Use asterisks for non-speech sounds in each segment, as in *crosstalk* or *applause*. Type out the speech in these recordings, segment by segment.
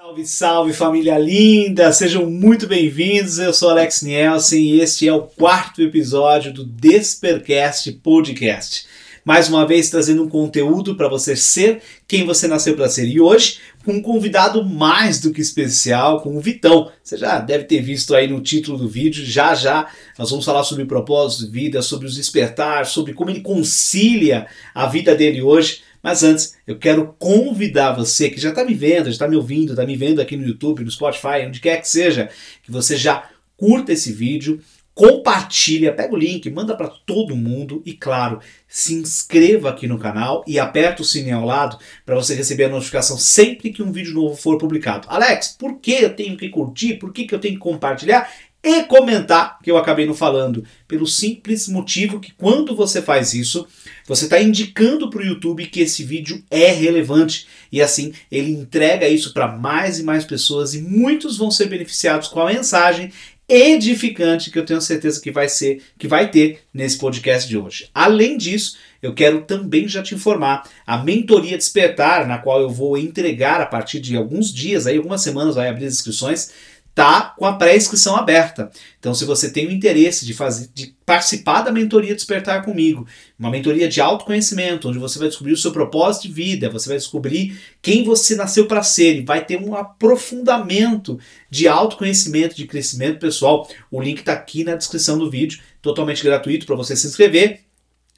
Salve, salve família linda! Sejam muito bem-vindos. Eu sou Alex Nielsen e este é o quarto episódio do Despercast Podcast. Mais uma vez trazendo um conteúdo para você ser quem você nasceu para ser. E hoje, com um convidado mais do que especial, com o Vitão. Você já deve ter visto aí no título do vídeo. Já já nós vamos falar sobre propósito de vida, sobre os despertar, sobre como ele concilia a vida dele hoje mas antes, eu quero convidar você que já está me vendo, já está me ouvindo, está me vendo aqui no YouTube, no Spotify, onde quer que seja, que você já curta esse vídeo, compartilha, pega o link, manda para todo mundo e, claro, se inscreva aqui no canal e aperta o sininho ao lado para você receber a notificação sempre que um vídeo novo for publicado. Alex, por que eu tenho que curtir? Por que, que eu tenho que compartilhar? E comentar, que eu acabei não falando, pelo simples motivo que quando você faz isso, você está indicando para o YouTube que esse vídeo é relevante e assim ele entrega isso para mais e mais pessoas e muitos vão ser beneficiados com a mensagem edificante que eu tenho certeza que vai ser, que vai ter nesse podcast de hoje. Além disso, eu quero também já te informar a mentoria despertar, na qual eu vou entregar a partir de alguns dias, aí algumas semanas vai abrir as inscrições tá com a pré-inscrição aberta. Então, se você tem o interesse de fazer, de participar da mentoria Despertar comigo, uma mentoria de autoconhecimento, onde você vai descobrir o seu propósito de vida, você vai descobrir quem você nasceu para ser e vai ter um aprofundamento de autoconhecimento, de crescimento pessoal. O link está aqui na descrição do vídeo, totalmente gratuito para você se inscrever.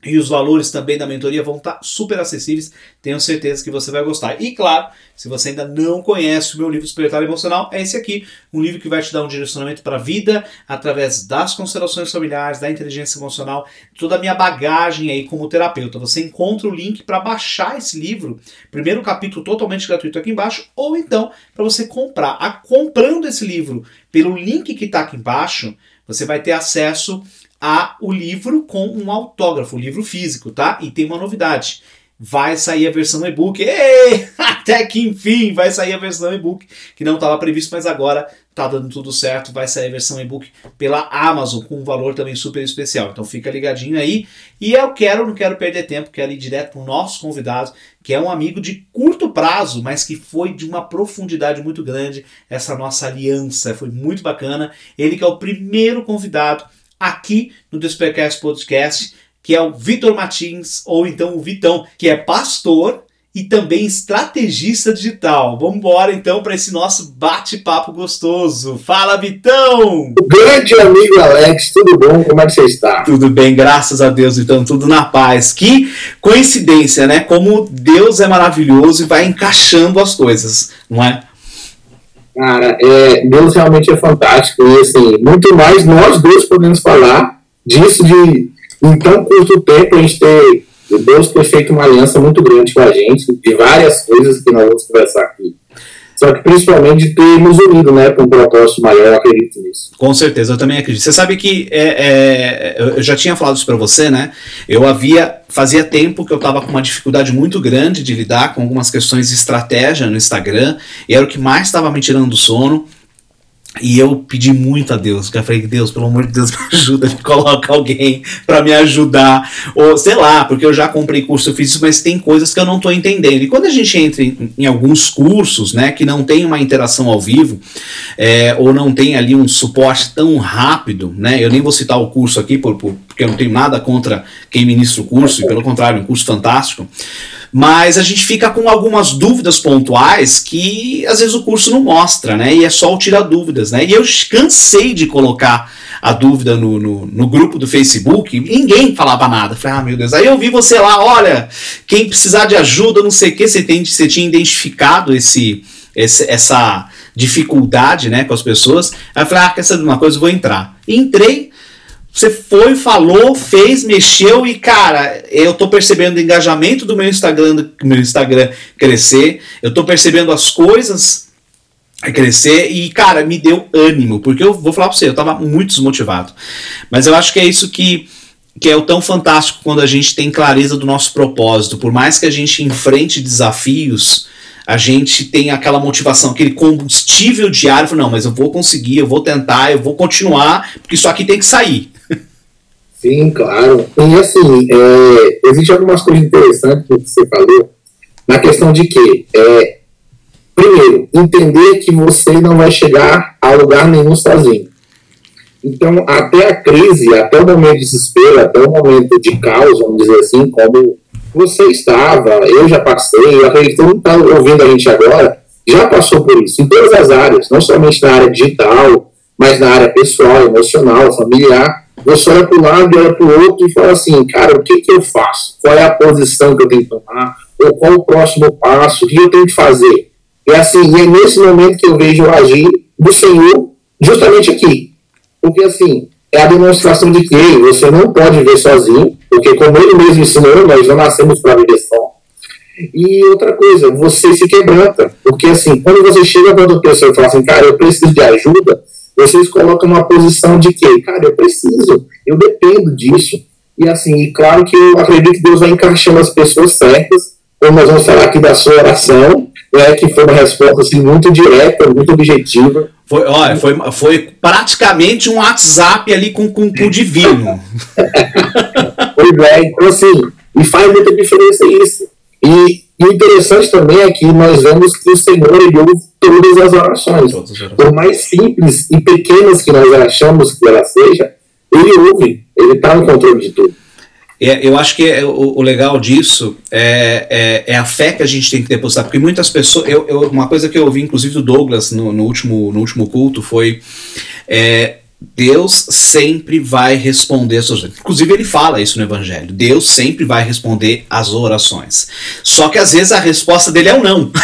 E os valores também da mentoria vão estar super acessíveis, tenho certeza que você vai gostar. E claro, se você ainda não conhece o meu livro Despertar Emocional, é esse aqui, um livro que vai te dar um direcionamento para a vida através das constelações familiares, da inteligência emocional, toda a minha bagagem aí como terapeuta. Você encontra o link para baixar esse livro, primeiro capítulo totalmente gratuito aqui embaixo, ou então para você comprar. A, comprando esse livro pelo link que está aqui embaixo, você vai ter acesso a o livro com um autógrafo, o livro físico, tá? E tem uma novidade. Vai sair a versão e-book. *laughs* Até que enfim vai sair a versão e-book, que não estava previsto, mas agora tá dando tudo certo. Vai sair a versão e-book pela Amazon com um valor também super especial. Então fica ligadinho aí. E eu quero, não quero perder tempo, quero ir direto para o nosso convidado, que é um amigo de curto prazo, mas que foi de uma profundidade muito grande essa nossa aliança. Foi muito bacana. Ele que é o primeiro convidado aqui no Despercast Podcast, que é o Vitor Martins, ou então o Vitão, que é pastor e também estrategista digital. Vamos embora então para esse nosso bate-papo gostoso. Fala, Vitão! Grande amigo Alex, tudo bom? Como é que você está? Tudo bem, graças a Deus, então, tudo na paz. Que coincidência, né? Como Deus é maravilhoso e vai encaixando as coisas, não é? Cara, é, Deus realmente é fantástico e assim, muito mais nós dois podemos falar disso de em tão curto tempo a gente ter Deus ter feito uma aliança muito grande com a gente, de várias coisas que nós vamos conversar aqui. Só que principalmente de ter nos unido, né, com um propósito maior, eu acredito nisso. Com certeza, eu também acredito. Você sabe que é, é, eu já tinha falado isso para você, né? Eu havia fazia tempo que eu estava com uma dificuldade muito grande de lidar com algumas questões de estratégia no Instagram, e era o que mais estava me tirando do sono. E eu pedi muito a Deus, eu falei, Deus, pelo amor de Deus, *laughs* me ajuda, me coloca alguém para me ajudar. Ou sei lá, porque eu já comprei curso, isso, mas tem coisas que eu não estou entendendo. E quando a gente entra em, em, alguns cursos, né, que não tem uma interação ao vivo, é, ou não tem ali um suporte tão rápido, né, eu nem vou citar o curso aqui, por, por, eu não tenho nada contra quem ministra o curso, e pelo contrário, é um curso fantástico mas a gente fica com algumas dúvidas pontuais que às vezes o curso não mostra, né? E é só o tirar dúvidas, né? E eu cansei de colocar a dúvida no, no, no, grupo do Facebook, ninguém falava nada. Falei, ah, meu Deus. Aí eu vi você lá, olha, quem precisar de ajuda, não sei o que, você, tem, você tinha identificado esse, esse, essa dificuldade né, com as pessoas. Aí eu falei, ah, quer saber uma coisa? Eu vou entrar. Entrei, você foi, falou, fez, mexeu e, cara, eu tô percebendo o engajamento do meu Instagram, do meu Instagram crescer, eu tô percebendo as coisas crescer e, cara, me deu ânimo, porque eu vou falar pra você, eu tava muito desmotivado. Mas eu acho que é isso que, que é o tão fantástico quando a gente tem clareza do nosso propósito. Por mais que a gente enfrente desafios, a gente tem aquela motivação, aquele combustível diário, não, mas eu vou conseguir, eu vou tentar, eu vou continuar, porque isso aqui tem que sair. Sim, claro. E assim, é, existe algumas coisas interessantes que você falou, na questão de que, é, primeiro, entender que você não vai chegar a lugar nenhum sozinho. Então, até a crise, até o momento de desespero, até o momento de caos, vamos dizer assim, como você estava, eu já passei, eu acredito que mundo está ouvindo a gente agora, já passou por isso, em todas as áreas, não somente na área digital, mas na área pessoal, emocional, familiar. Você olha para um lado e olha para o outro e fala assim, cara, o que, que eu faço? Qual é a posição que eu tenho que tomar? Ou qual o próximo passo? O que eu tenho que fazer? É assim, e é nesse momento que eu vejo o agir do Senhor justamente aqui. Porque assim, é a demonstração de que você não pode viver sozinho, porque como ele mesmo ensinou, nós não nascemos para viver só. E outra coisa, você se quebranta. Porque assim, quando você chega para outra pessoa e fala assim, cara, eu preciso de ajuda, vocês colocam uma posição de que, cara, eu preciso, eu dependo disso. E assim, claro que eu acredito que Deus vai encaixando as pessoas certas, como nós vamos falar aqui da sua oração, né, que foi uma resposta assim, muito direta, muito objetiva. Foi, olha, foi, foi praticamente um WhatsApp ali com, com, com o divino. *laughs* pois é, então assim, e faz muita diferença isso. E, e o interessante também é que nós vemos que o Senhor ele ouve todas as orações. Por mais simples e pequenas que nós achamos que ela seja, ele ouve, ele está no controle de tudo. É, eu acho que é, o, o, legal disso é, é, é, a fé que a gente tem que depositar, porque muitas pessoas. Eu, eu, uma coisa que eu ouvi, inclusive, do Douglas no, no último, no último culto foi. Deus sempre vai responder as suas Inclusive, ele fala isso no Evangelho. Deus sempre vai responder as orações. Só que às vezes a resposta dele é um não. *laughs*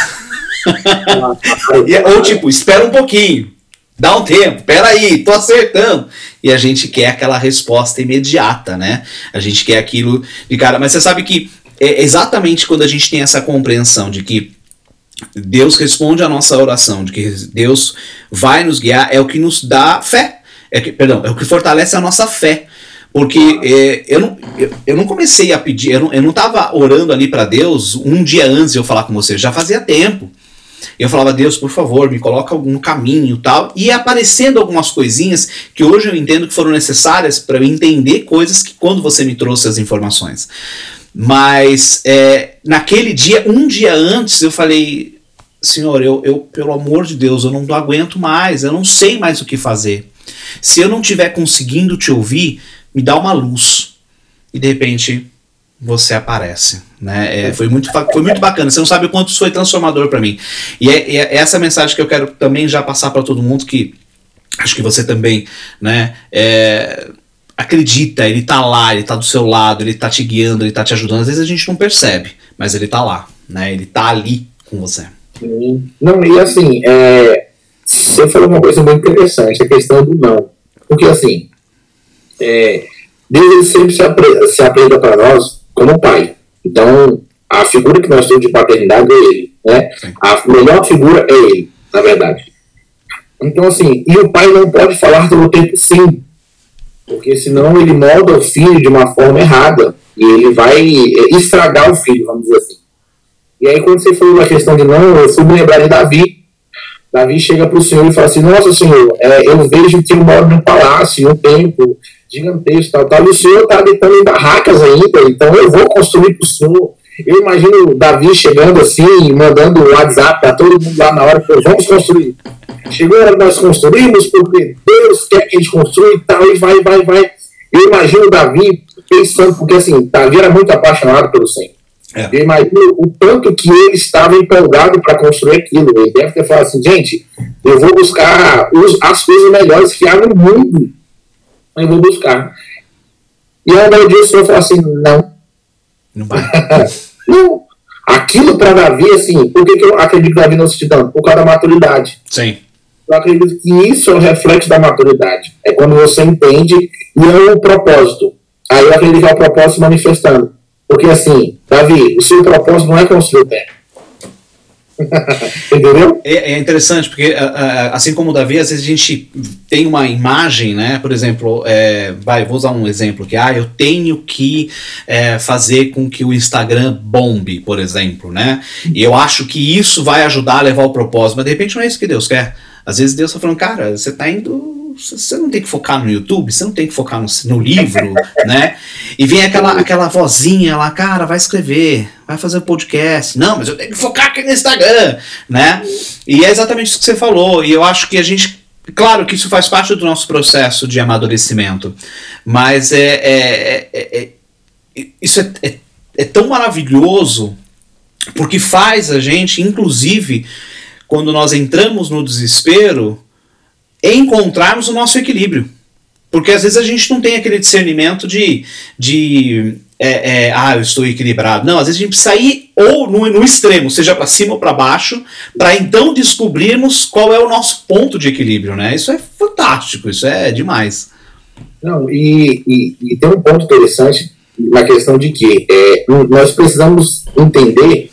É, ou tipo, espera um pouquinho. Dá um tempo, peraí, tô acertando. E a gente quer aquela resposta imediata, né? A gente quer aquilo de cara. Mas você sabe que é exatamente quando a gente tem essa compreensão de que Deus responde a nossa oração, de que Deus vai nos guiar, é o que nos dá fé. É que, perdão, é o que fortalece a nossa fé. Porque é, eu, não, eu, eu, não comecei a pedir, eu não, eu não orando ali para Deus um dia antes de eu falar com você, já fazia tempo. Eu falava, Deus, por favor, me coloca algum caminho tal. E aparecendo algumas coisinhas que hoje eu entendo que foram necessárias para eu entender coisas que quando você me trouxe as informações. Mas é, naquele dia, um dia antes, eu falei, Senhor, eu, eu, pelo amor de Deus, eu não aguento mais, eu não sei mais o que fazer. Se eu não estiver conseguindo te ouvir, me dá uma luz. E de repente você aparece. Né? É, foi, muito, foi muito bacana. Você não sabe o quanto isso foi transformador para mim. E é, é, essa mensagem que eu quero também já passar para todo mundo que acho que você também, né? É, acredita, ele tá lá, ele tá do seu lado, ele tá te guiando, ele tá te ajudando. Às vezes a gente não percebe, mas ele tá lá, né? Ele tá ali com você. Não, e assim, é, você falou uma coisa muito interessante, a questão do não. Porque assim, é, Deus sempre se, apre, se apresenta para nós como pai. Então, a figura que nós temos de paternidade é ele. Né? A melhor figura é ele, na verdade. Então, assim, e o pai não pode falar todo o tempo sim, porque senão ele molda o filho de uma forma errada e ele vai é, estragar o filho, vamos dizer assim. E aí, quando você falou na questão de não, eu fui me lembrar de Davi. Davi chega para o Senhor e fala assim: Nossa, Senhor, é, eu vejo que eu moro num palácio, um templo, gigantesco, tal, tal. E o senhor está habitando em barracas ainda, então eu vou construir para o senhor. Eu imagino Davi chegando assim, mandando o WhatsApp para todo mundo lá na hora, vamos construir. Chegou a hora nós construímos, porque Deus quer que a gente construa e tal, e vai, vai, vai. Eu imagino Davi pensando, porque assim, Davi era muito apaixonado pelo Senhor. É. Eu imagino o tanto que ele estava empolgado para construir aquilo. Ele deve ter falado assim, gente, eu vou buscar os, as coisas melhores que há no mundo eu vou buscar. E aí, o Senhor falou assim: não. Não vai. *laughs* não. Aquilo para Davi, assim, por que, que eu acredito que Davi não se dando? Por causa da maturidade. Sim. Eu acredito que isso é o reflexo da maturidade. É quando você entende e é o propósito. Aí eu acredito que é o propósito manifestando. Porque assim, Davi, o seu propósito não é construir o terra. Entendeu? É, é, interessante, porque assim como o Davi, às vezes a gente tem uma imagem, né? Por exemplo, é, vai, vou usar um exemplo que ah, eu tenho que é, fazer com que o Instagram bombe, por exemplo, né? E eu acho que isso vai ajudar a levar o propósito, mas de repente não é isso que Deus quer. Às vezes Deus está falando, cara, você está indo você não tem que focar no YouTube, você não tem que focar no, no livro, *laughs* né? E vem aquela, aquela vozinha lá, cara, vai escrever, vai fazer podcast. Não, mas eu tenho que focar aqui no Instagram, né? E é exatamente isso que você falou. E eu acho que a gente. Claro que isso faz parte do nosso processo de amadurecimento. Mas é, é, é, é isso é, é, é tão maravilhoso porque faz a gente, inclusive, quando nós entramos no desespero, encontrarmos o nosso equilíbrio. Porque às vezes a gente não tem aquele discernimento de, de é, é, ah, eu estou equilibrado. Não, às vezes a gente precisa ir ou no, no extremo, seja para cima ou para baixo, para então descobrirmos qual é o nosso ponto de equilíbrio, né? Isso é fantástico, isso é demais. Não, e, e, e tem um ponto interessante na questão de que é, nós precisamos entender,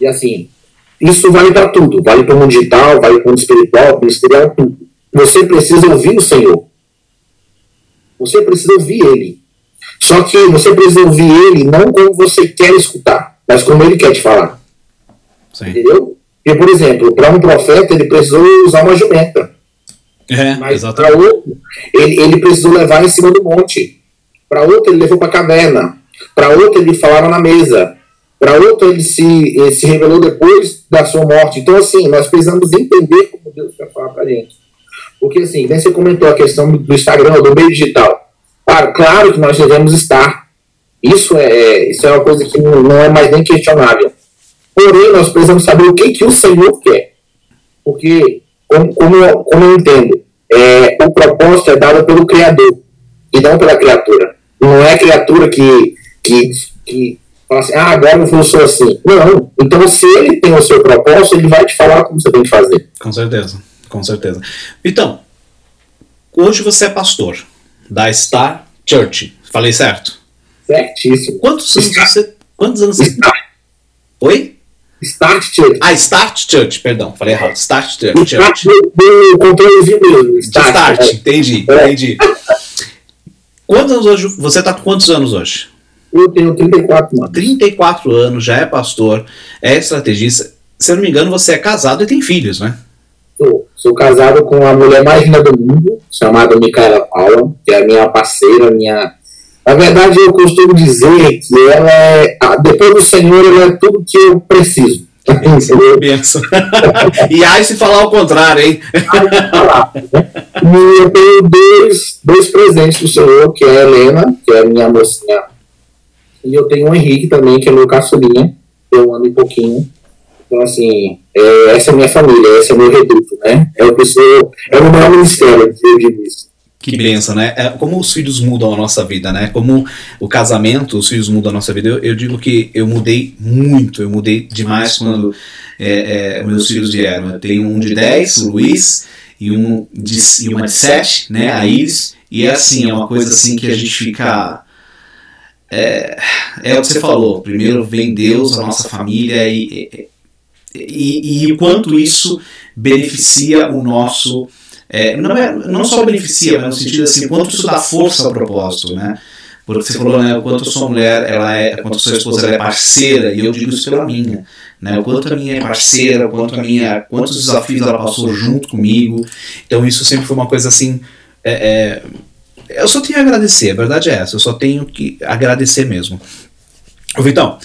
e assim, isso vale para tudo, vale para o mundo digital, vale para o mundo espiritual, ministerial, tudo. Você precisa ouvir o Senhor. Você precisa ouvir Ele. Só que você precisa ouvir Ele não como você quer escutar, mas como Ele quer te falar. Sim. Entendeu? Por exemplo, para um profeta, ele precisou usar uma jumenta. É, mas para outro, ele, ele precisou levar em cima do monte. Para outro, ele levou para a caverna. Para outro, ele falaram na mesa. Para outro, ele se, ele se revelou depois da sua morte. Então, assim, nós precisamos entender como Deus quer falar para a gente. Porque, assim, você comentou a questão do Instagram, do meio digital. Claro, claro que nós devemos estar. Isso é, é, isso é uma coisa que não, não é mais nem questionável. Porém, nós precisamos saber o que, que o Senhor quer. Porque, como, como, como eu entendo, é, o propósito é dado pelo Criador e não pela criatura. Não é a criatura que, que, que Fala assim, ah, agora eu sou assim. Não. Então, se ele tem o seu propósito, ele vai te falar como você tem que fazer. Com certeza, com certeza. Então, hoje você é pastor da Star Church. Falei certo? Certíssimo. Quantos anos Start. você. Quantos anos você. Oi? Start Church. Ah, Start Church, perdão, falei errado. Start Church. Start do controlezinho mesmo. Start, Start é. entendi, entendi. Quantos anos hoje? Você está com quantos anos hoje? Eu tenho 34 anos. 34 anos, já é pastor, é estrategista. Se eu não me engano, você é casado e tem filhos, né? Sou, sou casado com a mulher mais linda do mundo, chamada Micaela Paula, que é a minha parceira, minha. Na verdade, eu costumo dizer que ela é. Depois do Senhor, ela é tudo que eu preciso. *laughs* *laughs* Benção. *laughs* e aí se falar o contrário, hein? né? E eu tenho dois, dois presentes do Senhor, que é a Helena, que é a minha mocinha e eu tenho o Henrique também, que é meu caçulinha, eu ando um pouquinho. Então, assim, é, essa é a minha família, esse é o meu reduto, né? É o que sou, é o maior ministério, eu digo isso. Que benção, né? É, como os filhos mudam a nossa vida, né? Como o casamento, os filhos mudam a nossa vida. Eu, eu digo que eu mudei muito, eu mudei demais quando é, é, meus filhos vieram. Eu tenho um de 10, o Luiz, e, um de, e uma de 7, né? A Iris. E é assim, é uma coisa assim que a gente fica é, é o que você falou. Primeiro vem Deus, a nossa família e, e, e, o quanto isso beneficia o nosso. É, não, é, não só beneficia, mas no sentido assim, quanto isso dá força ao propósito, né? Porque você falou, né, o quanto a sua mulher, ela é, quanto a sua esposa ela é parceira, e eu digo isso pela minha, né? O quanto a minha é parceira, quanto a minha, quantos desafios ela passou junto comigo. Então isso sempre foi uma coisa assim, é, é eu só tenho a agradecer, a verdade é essa, eu só tenho que agradecer mesmo. Ô Vitão,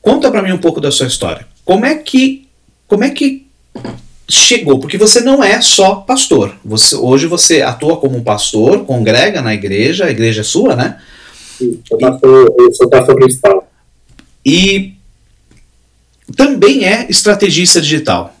conta para mim um pouco da sua história. Como é que como é que chegou? Porque você não é só pastor. Você, hoje você atua como pastor, congrega na igreja, a igreja é sua, né? Sim, eu, pastor, eu sou pastor principal. E também é estrategista digital.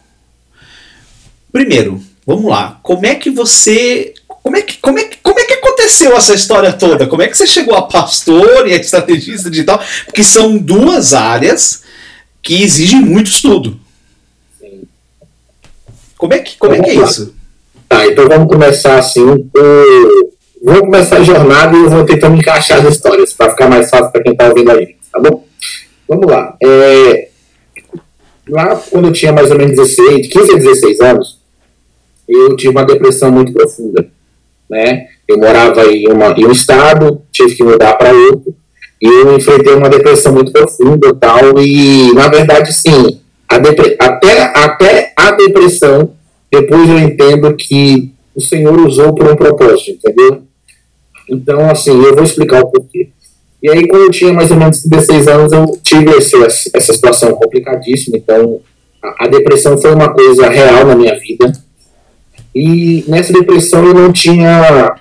Primeiro, vamos lá. Como é que você como é que, como é que, como é que aconteceu essa história toda? Como é que você chegou a pastor e a estrategista digital? Porque são duas áreas que exigem muito estudo. Sim. Como é que, como é, que é isso? Tá, então vamos começar assim. Por... Vamos começar a jornada e eu vou tentando encaixar as histórias para ficar mais fácil para quem está ouvindo a gente, tá bom? Vamos lá. É... Lá quando eu tinha mais ou menos 16, 15 a 16 anos, eu tive uma depressão muito profunda né? Eu morava em, uma, em um estado, tive que mudar para outro, e eu enfrentei uma depressão muito profunda tal, e na verdade, sim, a até, até a depressão, depois eu entendo que o Senhor usou por um propósito, entendeu? Então, assim, eu vou explicar o porquê. E aí, quando eu tinha mais ou menos 16 anos, eu tive esse, essa situação complicadíssima. Então, a, a depressão foi uma coisa real na minha vida. E nessa depressão eu não tinha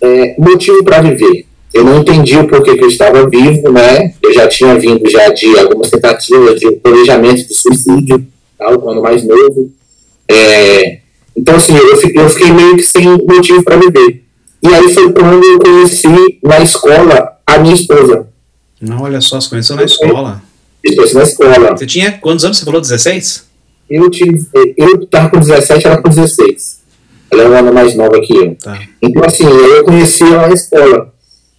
é, motivo para viver. Eu não entendi o porquê que eu estava vivo, né? Eu já tinha vindo já de algumas tentativas de planejamento de suicídio, tal, quando mais novo. É, então, assim, eu fiquei, eu fiquei meio que sem motivo para viver. E aí foi quando eu conheci na escola a minha esposa. Não, olha só, você conheceu na escola. Conheci na escola. Você tinha quantos anos? Você falou 16? Eu, tinha, eu tava com 17, ela com 16. Ela é um ano mais nova que eu. Tá. Então, assim, eu conheci ela na escola.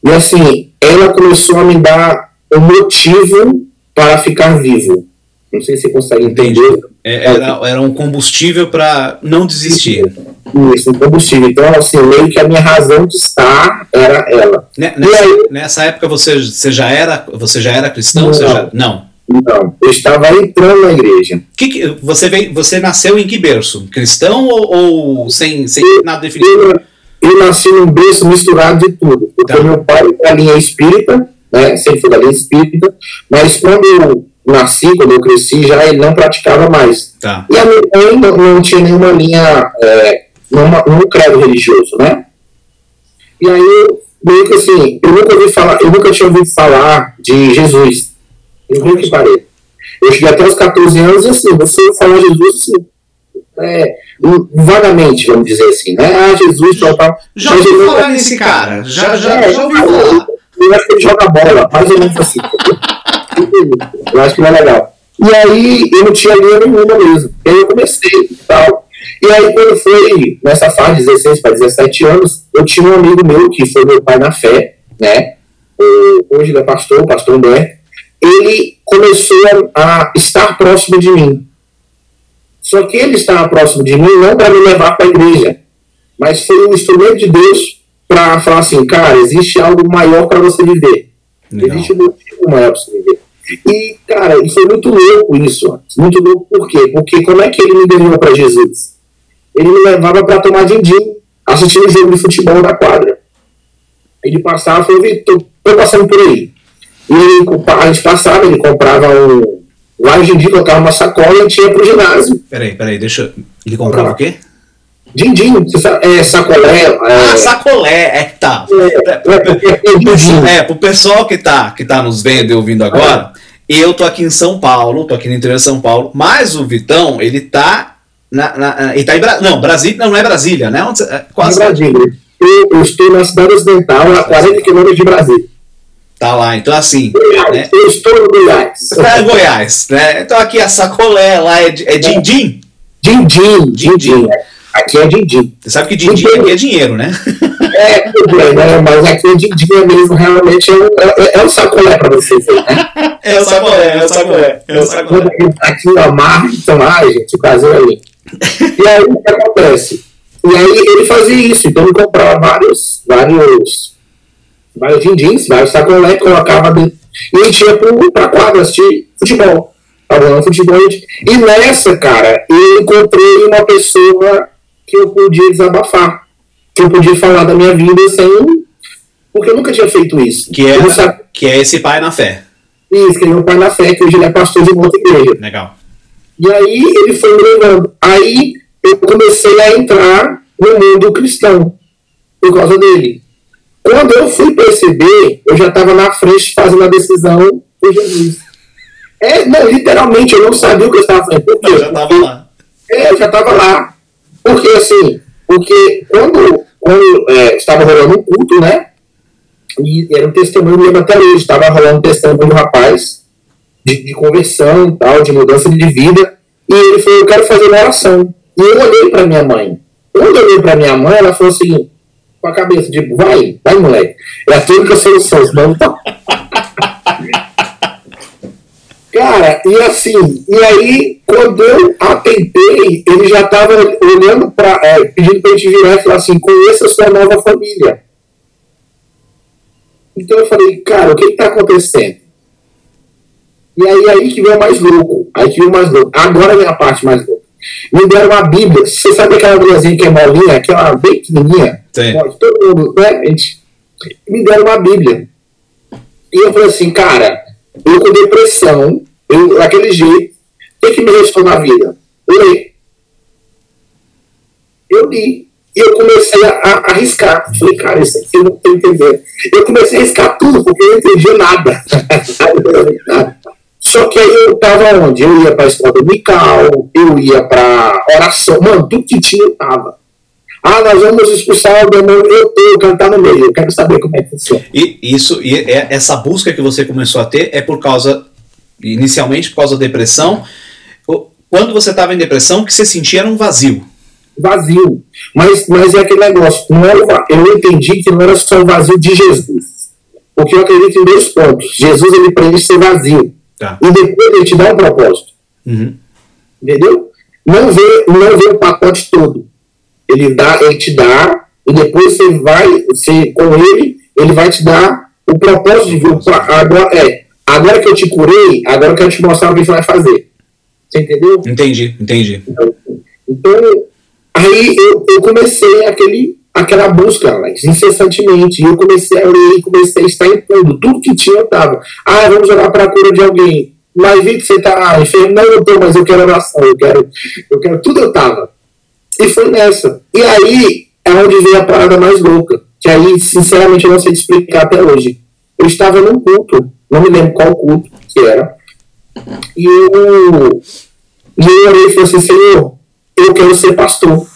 E, assim, ela começou a me dar um motivo para ficar vivo. Não sei se você consegue entender. É, era, era um combustível para não desistir. Isso, um combustível. Então, assim, meio que a minha razão de estar era ela. Nessa, aí, nessa, época você, você, já era, você já era cristão? Não. Já, não. Não, eu estava entrando na igreja. Que que, você, veio, você nasceu em que berço? Cristão ou, ou sem, sem eu, nada definido? Eu, eu, nasci num berço misturado de tudo. Porque tá. meu pai da linha espírita, né? Sempre foi da linha espírita, mas quando eu nasci, quando eu cresci, já ele não praticava mais. Tá. E a minha mãe não, não tinha nenhuma linha, é, numa, num credo religioso, né? E aí, meio que assim, eu nunca ouvi falar, eu nunca tinha ouvido falar de Jesus. Eu vi que parei. Eu cheguei até os 14 anos e assim, você falou Jesus assim, é, vagamente, vamos dizer assim, né? Ah, Jesus, tal, tal. Já ouvi Jesus, falar nesse cara, já, já, é, já ouvi falar. Eu acho que ele joga bola, mais ou menos assim. eu acho que não é legal. E aí eu não tinha linha nenhuma mesmo. E aí eu comecei e tal. E aí quando foi nessa fase, 16 para 17 anos, eu tinha um amigo meu que foi meu pai na fé, né? Hoje ele é pastor, o pastor Humberto. Ele começou a estar próximo de mim. Só que ele estava próximo de mim não para me levar para a igreja, mas foi um instrumento de Deus para falar assim, cara, existe algo maior para você viver. Legal. Existe um motivo maior para você viver. E, cara, e foi muito louco isso. Muito louco por quê? Porque como é que ele me ganhou para Jesus? Ele me levava para tomar din-din, assistir um jogo de futebol da quadra. Ele passava e falou, Vitor, tô passando por aí. E a gente passava, ele comprava um. Lá hoje em dia colocava uma sacola e tinha pro ginásio. Peraí, peraí, deixa. Ele comprava o quê? Din-din, é, sacolé. É... Ah, sacolé, é que tá. É, é, pro pessoal que tá, que tá nos vendo e ouvindo agora, é. eu tô aqui em São Paulo, tô aqui no interior de São Paulo, mas o Vitão, ele tá. Na, na, ele tá em Bra... Não, Brasília, não, não é Brasília, né? Onde, é, quase. É Brasília. Eu, eu estou na cidade ocidental, a 40 quilômetros de Brasília. Tá lá, então assim. Goiás, né? Eu estou no Goiás. É Goiás, né? Então aqui a sacolé lá é, é din-din? Din-din, din-din. Aqui é din-din. Você sabe que din-din aqui é dinheiro, né? É, tudo bem, né? Mas aqui o din-din é mesmo, realmente é, é, é um sacolé para vocês aí, né? *laughs* É o sacolé, é o sacolé. É o sacolé. Aqui na mar, então, ai, gente, o Brasil ali. E aí o que acontece? E aí ele fazia isso, então ele comprava vários, vários vários din-dins, vários sacolé, colocava dentro. E a gente ia pra quadra assistir futebol. Tava futebol. E nessa, cara, eu encontrei uma pessoa que eu podia desabafar. Que eu podia falar da minha vida sem. Porque eu nunca tinha feito isso. Que é, que é esse pai na fé. Isso, que é meu pai na fé, que hoje ele é pastor de uma outra igreja. Legal. E aí ele foi me levando. Aí eu comecei a entrar no mundo cristão por causa dele. Quando eu fui perceber, eu já estava na frente fazendo a decisão por Jesus. É, não, literalmente, eu não sabia o que eu estava fazendo. Por quê? Eu já estava lá. É, eu já estava lá. Porque, assim, porque quando, quando é, estava rolando um culto, né? E era um testemunho, eu lembro até hoje, estava rolando um testemunho do rapaz de, de conversão e tal, de mudança de vida. E ele falou, eu quero fazer uma oração. E eu olhei para minha mãe. Quando eu olhei para minha mãe, ela falou assim, com a cabeça, tipo, vai, vai, moleque. É a única solução, senão não Cara, e assim, e aí, quando eu atentei, ele já estava olhando para, é, pedindo para gente virar e falar assim: conheça a sua nova família. Então eu falei, cara, o que está acontecendo? E aí, aí que veio mais louco. Aí que veio mais louco. Agora vem a parte mais louca. Me deram uma Bíblia. Você sabe aquela Bíbliazinha que é molinha, aquela bem pequenininha? Sim. Todo mundo, né? Me deram uma Bíblia. E eu falei assim, cara, eu com depressão, eu, daquele jeito, o que, que me restou na vida? Ler. Eu li. E eu comecei a, a arriscar. Falei, cara, isso aqui eu não estou entendendo. Eu comecei a arriscar tudo, porque eu não entendi nada. *laughs* Só que aí eu tava onde? Eu ia pra escola dominical, eu ia pra oração, mano, tudo que tinha eu tava. Ah, nós vamos expulsar o demônio, eu tô, cantar no meio, eu quero saber como é que funciona. E isso, e é, essa busca que você começou a ter é por causa, inicialmente por causa da depressão. Quando você estava em depressão, o que você sentia era um vazio. Vazio. Mas, mas é aquele negócio, não era, eu entendi que não era só o vazio de Jesus. Porque eu acredito em dois pontos. Jesus, ele prende ser vazio. Tá. E depois ele te dá um propósito. Uhum. Entendeu? Não vê, não vê o pacote todo. Ele, dá, ele te dá, e depois você vai, você, com ele, ele vai te dar o propósito de ver. Agora, é, agora que eu te curei, agora eu quero te mostrar o que você vai fazer. Você entendeu? Entendi, entendi. Então, então aí eu, eu comecei aquele, aquela busca, incessantemente. E eu comecei a ler, comecei a estar em tudo. Tudo que tinha eu tava. Ah, vamos jogar para a cura de alguém. Mas vi que você tá enfermo. Não, eu tô, mas eu quero oração. Eu quero, eu quero tudo eu tava. E foi nessa. E aí é onde veio a parada mais louca. Que aí, sinceramente, eu não sei te explicar até hoje. Eu estava num culto, não me lembro qual culto que era. E eu, e eu e falei assim, Senhor, eu quero ser pastor.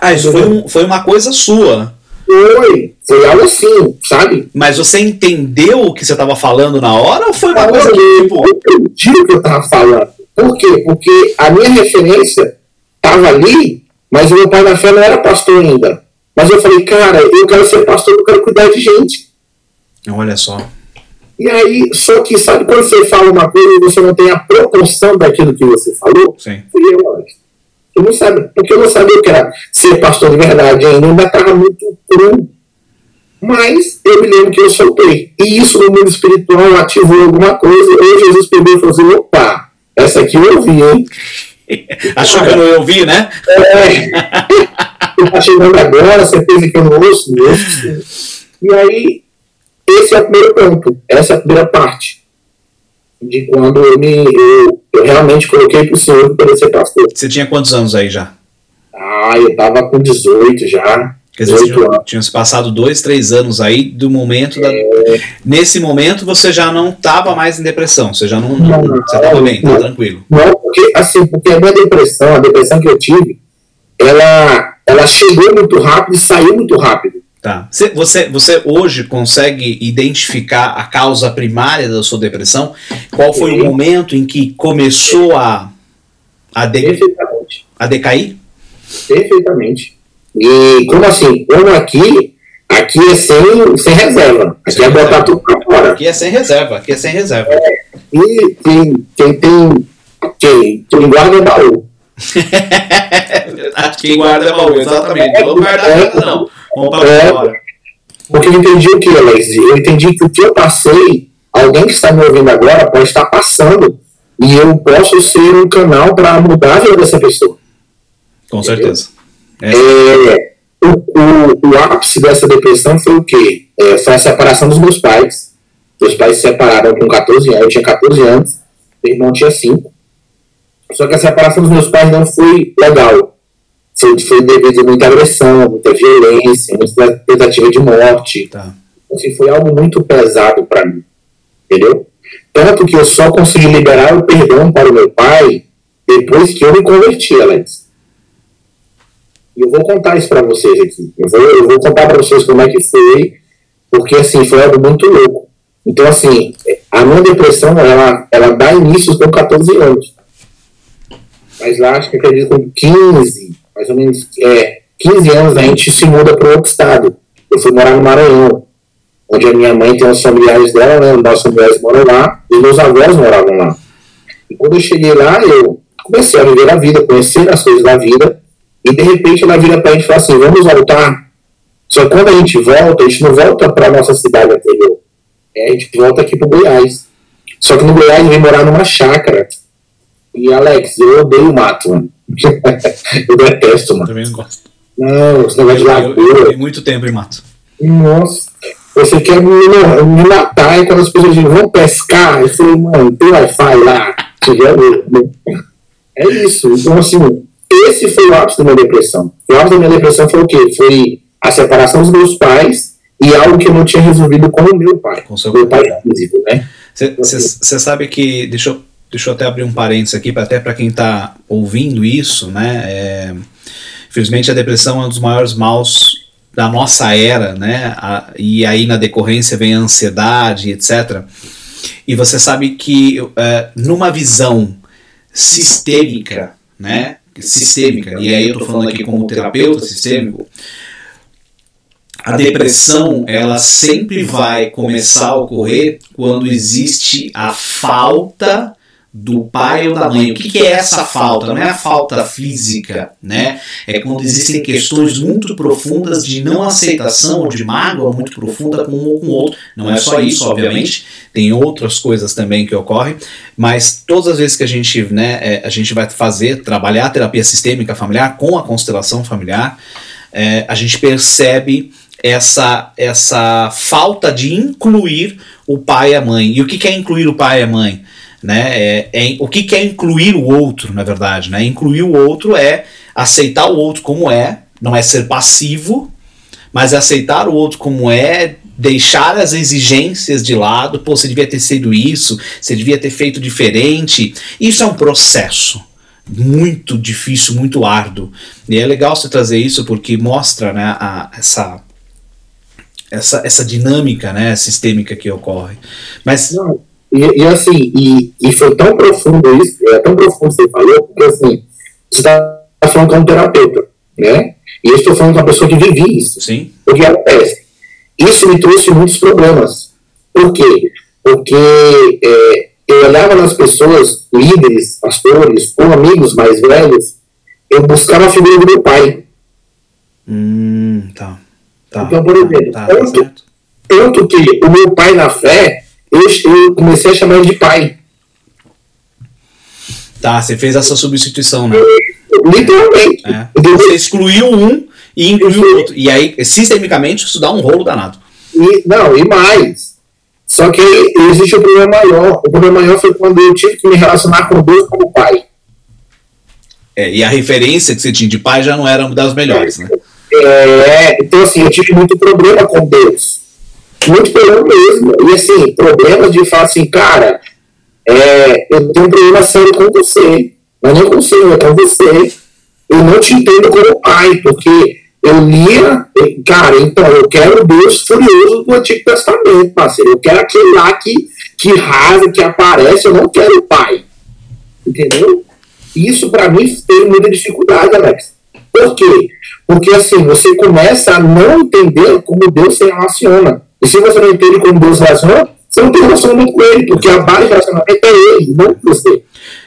Ah, isso foi, um, foi uma coisa sua. Foi, foi algo assim, sabe? Mas você entendeu o que você estava falando na hora ou foi uma coisa que, tipo... Eu entendi o que eu estava falando. Por quê? Porque a minha referência estava ali, mas o meu pai na fé não era pastor ainda. Mas eu falei, cara, eu quero ser pastor, eu quero cuidar de gente. Olha só. E aí, só que sabe quando você fala uma coisa e você não tem a proporção daquilo que você falou? Sim. Fui eu, eu não sabia, porque eu não sabia que era ser pastor de verdade ainda, ainda estava muito cru. Mas eu me lembro que eu soltei. E isso no mundo espiritual ativou alguma coisa. E Jesus pegou e falou assim: opa, essa aqui eu ouvi, hein? *laughs* Achou que eu não ouvi, né? É. Tá chegando agora, pensa que eu não ouço, não ouço. E aí, esse é o primeiro ponto, essa é a primeira parte. De quando eu, me, eu, eu realmente coloquei para o Senhor para ser pastor. Você tinha quantos anos aí já? Ah, eu tava com 18 já. Quer dizer, tinha, tinha se passado dois, três anos aí do momento da. É... Nesse momento você já não estava mais em depressão, você já não. não, não você estava bem, tá tranquilo. Não, porque assim, porque a minha depressão, a depressão que eu tive, ela, ela chegou muito rápido e saiu muito rápido. Tá. Você, você hoje consegue identificar a causa primária da sua depressão? Qual foi Sim. o momento em que começou a, a, de, a decair? Perfeitamente. E como assim? Como aqui, aqui é sem, sem reserva. Aqui sem é botar tudo pra fora. Aqui é sem reserva, aqui é sem reserva. É, e quem, quem tem. Quem, quem guarda é baú. *laughs* quem guarda é baú, exatamente. Não vamos guardar nada, não. Vamos para é. Porque eu entendi o que, Alex? Eu entendi que o que eu passei, alguém que está me ouvindo agora pode estar passando. E eu posso ser um canal para mudar a vida dessa pessoa. Com certeza. É. É, o, o, o, ápice dessa depressão foi o quê? É, foi a separação dos meus pais. Meus pais se separaram com 14 anos. Eu tinha 14 anos, meu irmão tinha 5. Só que a separação dos meus pais não foi legal. Foi, foi devido a muita agressão, muita violência, muita tentativa de morte. Tá. Assim, foi algo muito pesado para mim. Entendeu? Tanto que eu só consegui liberar o perdão para o meu pai depois que eu me converti, Alex. E eu vou contar isso para vocês aqui. Eu vou, eu vou contar para vocês como é que foi, porque assim, foi algo muito louco. Então, assim, a minha depressão, ela, ela dá início com 14 anos. Mas lá, acho que acredito com 15, mais ou menos, é, 15 anos, a gente se muda para outro estado. Eu fui morar no Maranhão, onde a minha mãe tem os familiares dela, né? Nossos familiares moram lá, e meus avós moravam lá. E quando eu cheguei lá, eu comecei a viver a vida, conhecer as coisas da vida, e de repente ela vira para a gente e fala assim: vamos voltar. Só que quando a gente volta, a gente não volta para nossa cidade anterior. É, a gente volta aqui para Goiás. Só que no Goiás vem morar numa chácara. E Alex, eu odeio mato, mano. Eu detesto, mano. Também não gosto. Não, esse negócio de lagoa. Tem muito tempo em mato. Nossa, você quer me, me matar e quando as pessoas dizem, vão pescar, eu falei, mano, tem Wi-Fi lá, né? É isso. Então, assim, esse foi o ápice da minha depressão. O ápice da minha depressão foi o quê? Foi a separação dos meus pais e algo que eu não tinha resolvido com o meu pai. Com o seu meu pai físico, né? Você sabe que, deixa eu, deixa eu até abrir um parênteses aqui, até para quem está ouvindo isso, né? É, infelizmente a depressão é um dos maiores maus da nossa era, né? A, e aí na decorrência vem a ansiedade, etc. E você sabe que é, numa visão sistêmica, né? Sistêmica, e aí eu estou falando aqui como terapeuta sistêmico, a depressão ela sempre vai começar a ocorrer quando existe a falta do pai ou da mãe. O que, que, é essa falta? Não é a falta física, né? É quando existem questões muito profundas de não aceitação ou de mágoa muito profunda com um ou com o outro. Não é só isso, obviamente. Tem outras coisas também que ocorrem, mas todas as vezes que a gente, né, é, a gente vai fazer, trabalhar a terapia sistêmica familiar com a constelação familiar, é, a gente percebe essa, essa falta de incluir o pai e a mãe. E o que, que é incluir o pai e a mãe? Né? É, é, o que, que é incluir o outro, na verdade? Né? Incluir o outro é aceitar o outro como é, não é ser passivo, mas é aceitar o outro como é, deixar as exigências de lado, pô, você devia ter sido isso, você devia ter feito diferente. Isso é um processo muito difícil, muito árduo. E é legal você trazer isso porque mostra né, a, essa essa, essa dinâmica né, sistêmica que ocorre. Mas. Não, e, e, assim, e, e foi tão profundo isso, é tão profundo que você falou, porque assim, você está falando com um terapeuta, né? E eu estou falando com uma pessoa que vive isso. Sim. O que acontece? Isso me trouxe muitos problemas. Por quê? Porque é, eu olhava nas pessoas, líderes, pastores, ou amigos mais velhos, eu buscava a figura do meu pai. Hum, tá. Tá, então, por exemplo, tá, tá tanto, tá tanto, que o meu pai na fé, eu, eu comecei a chamar ele de pai. Tá, você fez essa substituição, né? Literalmente. É. Você excluiu um e incluiu o outro. E aí, sistemicamente, isso dá um rolo danado. E, não, e mais. Só que existe um problema maior. O problema maior foi quando eu tive que me relacionar com Deus como pai. É, e a referência que você tinha de pai já não era uma das melhores, né? É, então, assim, eu tive muito problema com Deus. Muito problema mesmo. E, assim, problemas de falar assim, cara, é, eu tenho um problema sério com você. Mas não com o Senhor, é com você. Eu não te entendo como pai, porque eu lia, cara, então eu quero o Deus furioso do Antigo Testamento, parceiro. Eu quero aquele lá que, que rasa, que aparece, eu não quero o pai. Entendeu? Isso para mim teve muita dificuldade, Alex. Por quê? Porque assim, você começa a não entender como Deus se relaciona. E se você não entende como Deus relaciona, você não tem relacionamento com ele, porque a base de relacionamento é ele, não você.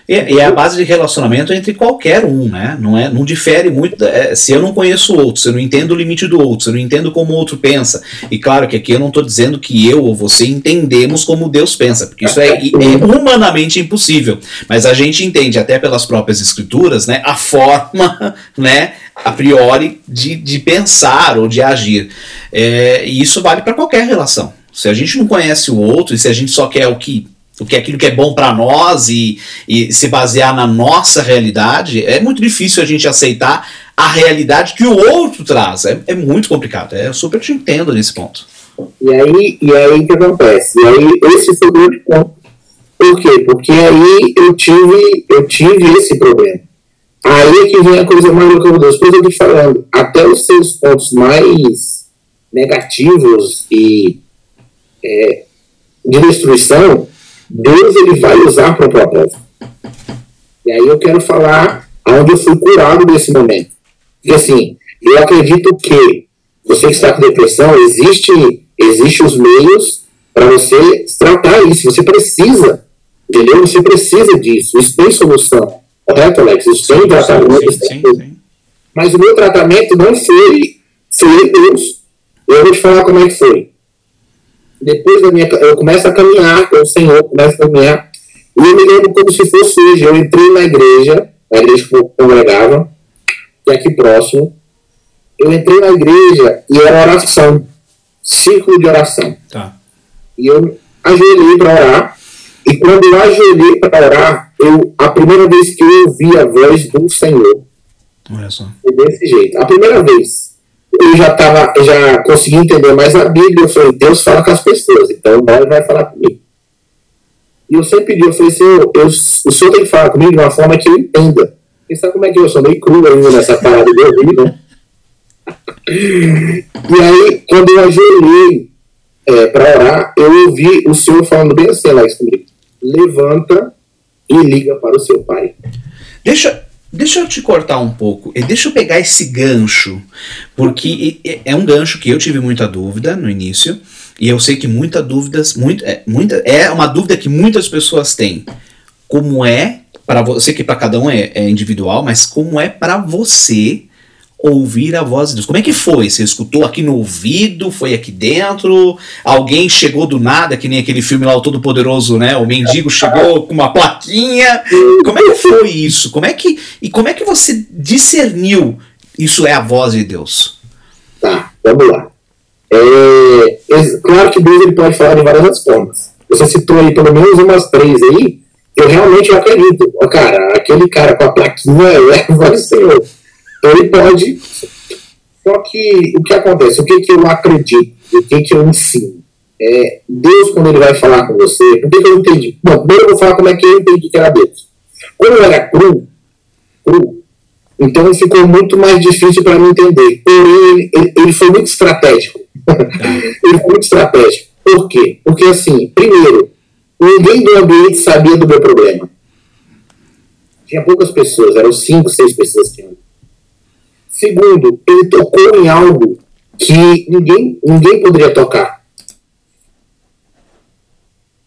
E, e é a base de relacionamento entre qualquer um, né? Não, é, não difere muito. É, se eu não conheço o outro, se eu não entendo o limite do outro, se eu não entendo como o outro pensa. E claro que aqui eu não estou dizendo que eu ou você entendemos como Deus pensa, porque isso é, é humanamente impossível. Mas a gente entende, até pelas próprias escrituras, né, a forma, *laughs* né, a priori, de, de pensar ou de agir. É, e isso vale para qualquer relação. Se a gente não conhece o outro e se a gente só quer o que o que é aquilo que é bom para nós e, e se basear na nossa realidade, é muito difícil a gente aceitar a realidade que o outro traz. É, é muito complicado. É, eu super te entendo nesse ponto. E aí, e aí o que acontece? E aí, esse foi o grande ponto. Por quê? Porque aí eu tive, eu tive esse problema. Aí é que vem a coisa mais louca, Deus. Deus, eu te falando, até os seus pontos mais negativos e é, de destruição, Deus ele vai usar para o propósito. E aí eu quero falar onde eu fui curado desse momento. Porque assim, eu acredito que você que está com depressão, existe, existe os meios para você tratar isso. Você precisa, entendeu? Você precisa disso. Isso tem solução. Correto, Alex? Isso tem tratamento. Sim, sim, sim. Mas o meu tratamento não foi, foi Deus. Eu vou te falar como é que foi depois da minha. Eu começo a caminhar com o Senhor, começo a caminhar. E eu me lembro como se fosse hoje. Eu entrei na igreja, na igreja que eu congregava, que é aqui próximo. Eu entrei na igreja e era oração. círculo de oração. Tá. E eu ajoelhei para orar. E quando eu ajoelhei para orar, eu, a primeira vez que eu ouvi a voz do Senhor, Olha só. foi desse jeito. A primeira vez, eu já tava, eu já consegui entender mais a Bíblia. Eu falei, Deus fala com as pessoas, então Deus vai falar comigo. E eu sempre pedi, eu falei, Senhor, eu, o Senhor tem que falar comigo de uma forma que eu entenda. Porque sabe como é que eu sou meio cru ainda nessa parada de ouvir, né? E aí, quando eu ajoelhei é, para orar, eu ouvi o Senhor falando bem assim, Alex, comigo. Levanta e liga para o seu pai. Deixa, deixa eu te cortar um pouco. e Deixa eu pegar esse gancho. Porque é um gancho que eu tive muita dúvida no início. E eu sei que muita dúvidas, muito, é, muita, é uma dúvida que muitas pessoas têm. Como é para você, que para cada um é, é individual, mas como é para você ouvir a voz de Deus? Como é que foi? Você escutou aqui no ouvido? Foi aqui dentro? Alguém chegou do nada, que nem aquele filme lá, o Todo-Poderoso, né? O mendigo chegou com uma plaquinha. Como é que foi isso? Como é que, e como é que você discerniu isso é a voz de Deus? Tá, vamos lá. É, é claro que Deus ele pode falar de várias formas. Você citou aí pelo menos umas três aí. Eu realmente acredito. Cara, aquele cara com a plaquinha é a voz do Senhor. Ele pode. Só que o que acontece? O que, que eu acredito? O que, que eu ensino? É, Deus, quando ele vai falar com você, por que, que eu entendi? Bom, primeiro eu vou falar como é que eu entendi que era Deus. Quando eu era cru, cru, então ficou muito mais difícil para mim entender. Porém, ele, ele, ele foi muito estratégico. *laughs* ele foi muito estratégico. Por quê? Porque, assim, primeiro, ninguém do ambiente sabia do meu problema. Tinha poucas pessoas, eram cinco, seis pessoas que tinham. Segundo, ele tocou em algo que ninguém, ninguém poderia tocar.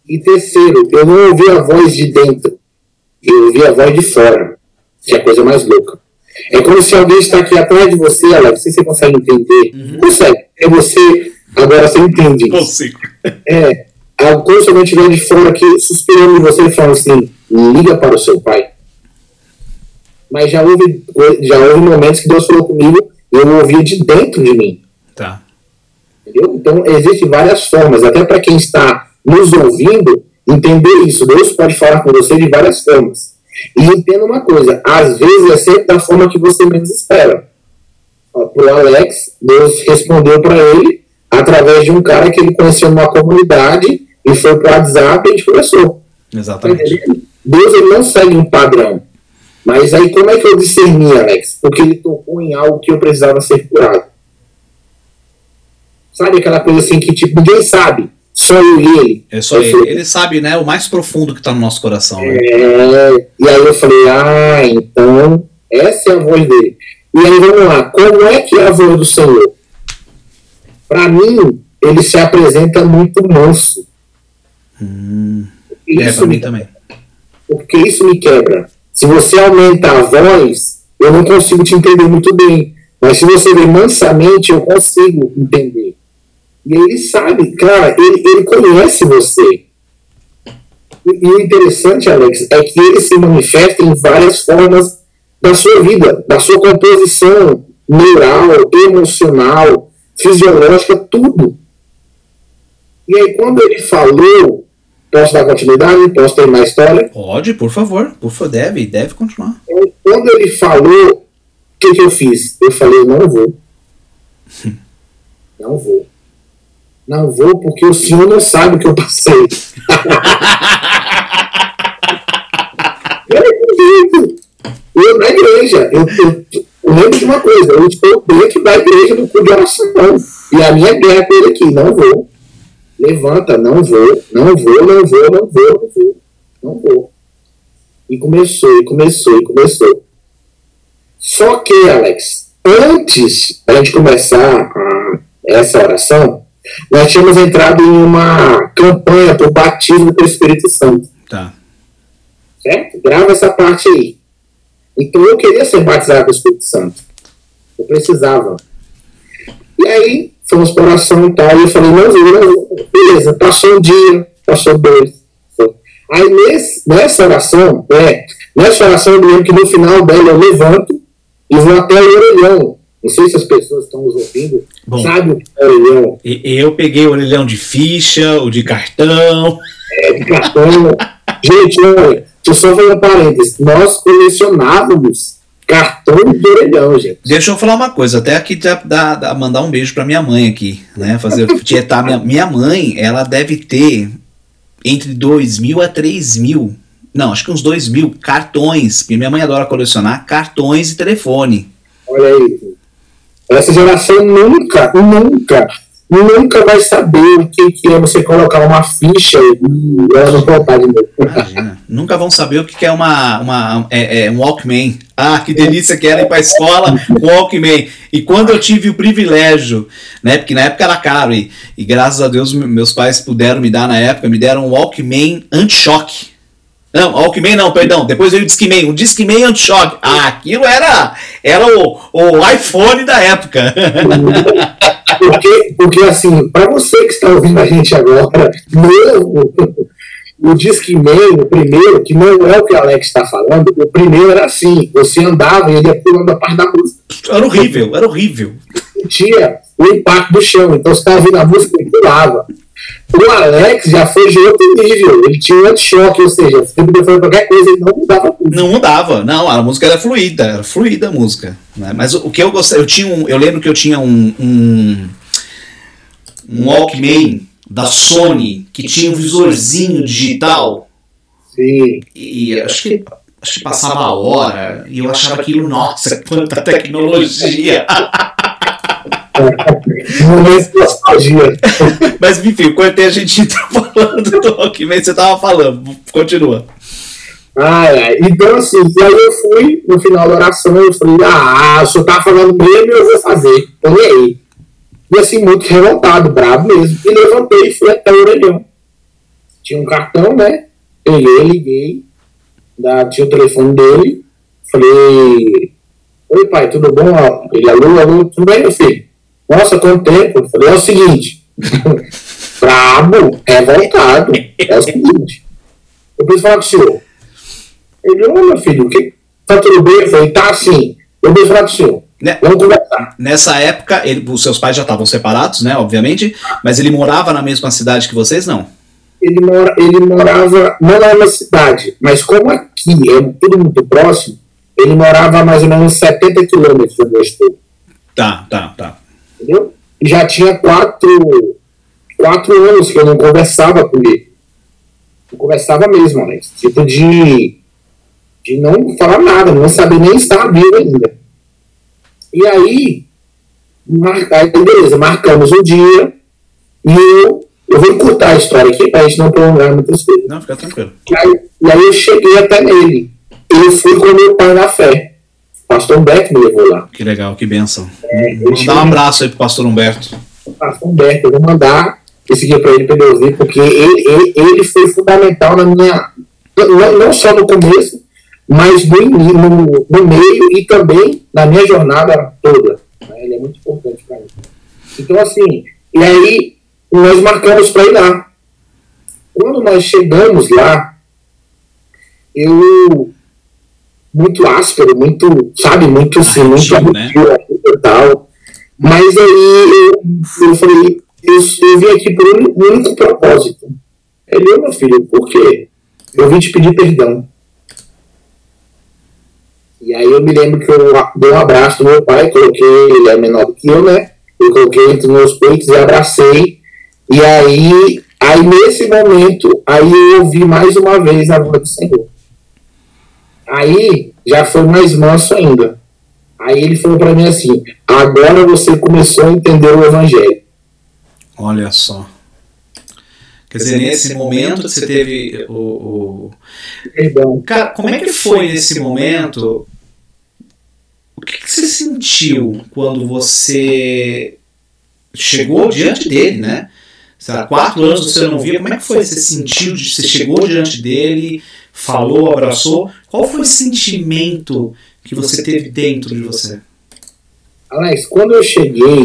E terceiro, eu não ouvi a voz de dentro, eu ouvi a voz de fora, que é a coisa mais louca. É como se alguém está aqui atrás de você, Alex, não sei se você consegue entender. Uhum. Consegue. É você, agora você entende. Consigo. É, quando se alguém estiver de fora aqui suspirando em você e falando assim, liga para o seu pai. Mas já houve, já houve momentos que Deus falou comigo e eu ouvia de dentro de mim. Tá. Entendeu? Então, existem várias formas, até para quem está nos ouvindo, entender isso. Deus pode falar com você de várias formas. E entenda uma coisa: às vezes é sempre da forma que você menos espera. Para o Alex, Deus respondeu para ele através de um cara que ele conheceu numa comunidade e foi para o WhatsApp e a gente conversou. Exatamente. Deus ele não segue um padrão. Mas aí como é que eu discerni, Alex? Porque ele tocou em algo que eu precisava ser curado. Sabe aquela coisa assim que tipo, ninguém sabe, só eu e ele. É só Eu ele. falei, Ele sabe, né? O mais profundo que tá no nosso coração. Né? É, e aí eu falei, ah, então essa é a voz dele. E aí vamos lá, como é que é a voz do Senhor? Para mim, ele se apresenta muito manso. Hum, é, Isso pra me mim também. porque isso me quebra. Se você aumenta a voz, eu não consigo te entender muito bem. Mas se você vê mansamente, eu consigo entender. E ele sabe, cara, ele, ele conhece você. E o interessante, Alex, é que ele se manifesta em várias formas da sua vida, da sua composição neural, emocional, fisiológica, tudo. E aí, quando ele falou, posso dar continuidade? Posso terminar a história? Pode, por favor. Por favor, deve, deve continuar. Então, quando ele falou, o que, que eu fiz? Eu falei, não vou. *laughs* Não vou. Não vou porque o senhor não sabe o que eu passei. *laughs* eu não acredito. Eu na igreja, eu, eu, eu lembro de uma coisa, eu estou dentro da igreja do clube de oração. E a minha guerra com ele aqui, não vou. Levanta, não vou, não vou, não vou, não vou, não vou, não vou. E começou, e começou, e começou. Só que, Alex, antes da gente começar a- essa oração, nós tínhamos entrado em uma campanha para o batismo do Espírito Santo. Tá. Certo? Grava essa parte aí. Então eu queria ser batizado com o Espírito Santo. Eu precisava. E aí, fomos para oração e tal, e eu falei, não não. Beleza, passou um dia, passou dois. Aí nesse, nessa oração, é, nessa oração eu lembro que no final dela eu levanto e vou até o orelhão Não sei se as pessoas estão nos ouvindo. Bom, sabe o que é orelhão? Eu peguei o orelhão de ficha, o de cartão. É, de cartão. *laughs* Gente, olha, deixa eu só fazer um parênteses. Nós colecionávamos cartão de orelhão, gente. Deixa eu falar uma coisa, até aqui dá, dá, dá mandar um beijo para minha mãe aqui, né? Fazer *laughs* tietar minha, minha mãe, ela deve ter entre 2 mil a 3 mil, não, acho que uns 2 mil cartões, porque minha mãe adora colecionar cartões e telefone. Olha aí, essa geração nunca, nunca nunca vai saber o que, que é você colocar uma ficha e ela não voltar de novo. Imagina. nunca vão saber o que, que é uma, uma é, é, um Walkman. Ah, que delícia que era ir para a escola com Walkman. E quando eu tive o privilégio, né, porque na época era caro, e, e graças a Deus meus pais puderam me dar na época, me deram um Walkman anti-choque. Não, Walkman não, perdão. Depois veio o Discman. O Discman anti-choque. Ah, aquilo era, era o, o iPhone da época. *laughs* Porque, porque assim, para você que está ouvindo a gente agora, *laughs* novo, o Discman, o primeiro, que não é o que o Alex está falando, o primeiro era assim: você andava e ele ia pulando a parte da música. Era horrível, era horrível. Tinha o impacto do chão, então você estava ouvindo a música e pulava. O Alex já foi de outro nível, ele tinha um anti-choque, ou seja, se ele fazer qualquer coisa, ele não mudava tudo. Não mudava, não, a música era fluida, era fluida a música. Né? Mas o, o, que eu gostei, eu tinha um, eu lembro que eu tinha um, um, um Walkman da Sony que tinha um visorzinho digital. Sim. E acho que acho que passava a hora e eu achava aquilo, nossa, quanta tecnologia! *laughs* nostalgia. *laughs* Mas enfim, enquanto a gente tá falando do Rockman, você tava falando. Continua. Ah, é. Então, assim, e aí eu fui, no final da oração, eu falei, ah, o senhor tá falando mesmo, eu vou fazer. Então, e aí? E assim, muito revoltado, bravo mesmo. E levantei e fui até o orelhão. Tinha um cartão, né? Peguei, liguei. Da, tinha o telefone dele. Falei, oi pai, tudo bom? Ele, alô, alô, tudo bem, meu filho? Nossa, quanto tempo? Falei, é o seguinte, *laughs* brabo, revoltado, é o seguinte. Eu preciso falar com o senhor. Ele, ô meu filho, que, tá tudo bem? Eu falei, tá sim. Eu preciso falar com o senhor. Né? Nessa época, ele, os seus pais já estavam separados, né? Obviamente, mas ele morava na mesma cidade que vocês, não? Ele, mora, ele morava, não na mesma cidade, mas como aqui é tudo muito próximo, ele morava a mais ou menos 70 quilômetros do meu. Tá, tá, tá entendeu? E já tinha quatro, quatro anos que eu não conversava com ele. Não conversava mesmo, Alex. Tipo de, de não falar nada, não saber nem estar vivo ainda. E aí, mar, aí, beleza, marcamos o dia e eu, eu vou encurtar a história aqui para a gente não prolongar muitas coisas. Não, fica tranquilo. E aí, e aí eu cheguei até nele. Eu fui com meu pai na fé pastor Humberto me levou lá. Que legal, que benção. É, vou dar um abraço aí pro pastor Humberto. Pastor Humberto, eu vou mandar esse guia para ele para ele ouvir, porque ele, ele, ele, foi fundamental na minha. Não, não só no começo, mas no, no, no, meio e também na minha jornada toda. Né? Ele é muito importante para mim. Então, assim, e aí nós marcamos para ir lá. Quando nós chegamos lá, eu muito áspero, muito, sabe, muito assim, muito né? e tal. Mas aí eu, eu falei, eu, eu vim aqui por um único propósito. Ele, meu filho, por quê? Eu vim te pedir perdão. E aí eu me lembro que eu dei um abraço do meu pai, coloquei, ele é menor do que eu, né? Eu coloquei entre meus peitos e abracei. E aí, aí nesse momento, aí eu ouvi mais uma vez a voz do Senhor. Aí já foi mais manso ainda. Aí ele falou para mim assim: agora você começou a entender o evangelho. Olha só. Quer dizer, nesse momento você teve o. o... Perdão. Cara, como é que foi nesse momento? O que, que você sentiu quando você chegou diante dele, né? Há quatro anos você não via, como é que foi? Você sentiu, você chegou diante dele, falou, abraçou. Qual foi o sentimento que você teve dentro de você? Alex, quando eu cheguei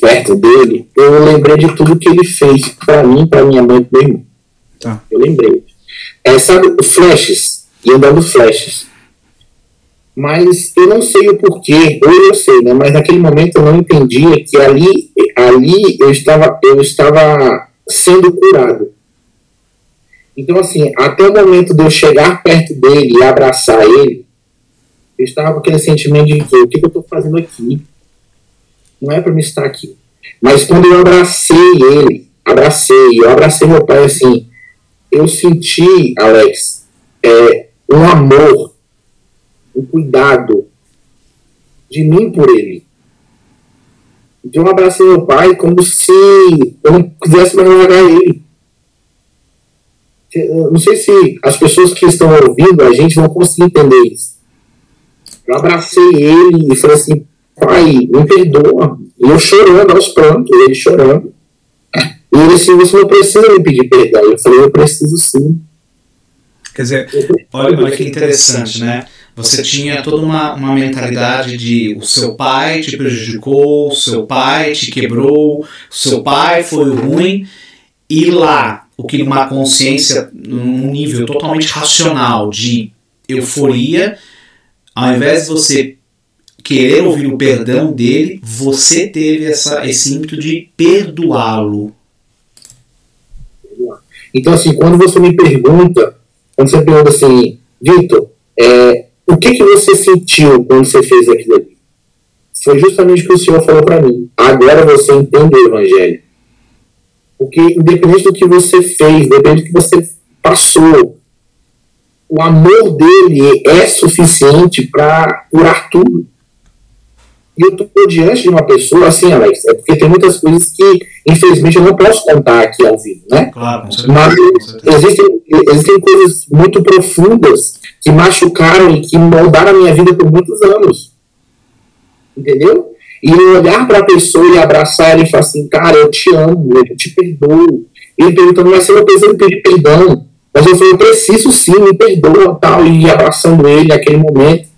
perto dele, eu lembrei de tudo que ele fez para mim, para minha mãe e meu irmão. Tá. Eu lembrei. É, sabe, flashes, ia dando flashes. Mas eu não sei o porquê, ou eu sei, né? Mas naquele momento eu não entendia que ali, ali eu estava, eu estava sendo curado. Então, assim, até o momento de eu chegar perto dele e abraçar ele, eu estava com aquele sentimento de que o que eu estou fazendo aqui? Não é para me estar aqui. Mas quando eu abracei ele, abracei, eu abracei meu pai assim, eu senti, Alex, é, um amor, um cuidado de mim por ele. Então eu abracei meu pai como se eu não quisesse mais largar ele. Eu não sei se as pessoas que estão ouvindo a gente vão conseguir entender isso. Eu abracei ele e falei assim, pai, me perdoa. E eu chorando aos prantos, ele chorando. E ele disse, você não precisa me pedir perdão. Eu falei, eu preciso sim. Quer dizer, olha, olha que interessante, né? Você tinha toda uma, uma mentalidade de o seu pai te prejudicou, o seu pai te quebrou, o seu pai foi ruim, e lá, o que uma consciência num nível totalmente racional de euforia, ao invés de você querer ouvir o perdão dele, você teve essa, esse ímpeto de perdoá-lo. Então, assim, quando você me pergunta, quando você pergunta assim, Vitor, é, o que, que você sentiu quando você fez aquilo ali? Foi justamente o que o Senhor falou para mim. Agora você entende o Evangelho. Porque, independente do que você fez, independente do que você passou, o amor dele é suficiente para curar tudo. E eu estou diante de uma pessoa, assim, Alex, é porque tem muitas coisas que, infelizmente, eu não posso contar aqui ao vivo, né? Claro, Mas existem, existem coisas muito profundas que machucaram e que moldaram a minha vida por muitos anos. Entendeu? E eu olhar para a pessoa e abraçar ela e falar assim, cara, eu te amo, eu te perdoo. E ele perguntando, mas você não precisa pedir perdão. Mas eu falei, eu preciso sim, me perdoa tal. E abraçando ele naquele momento.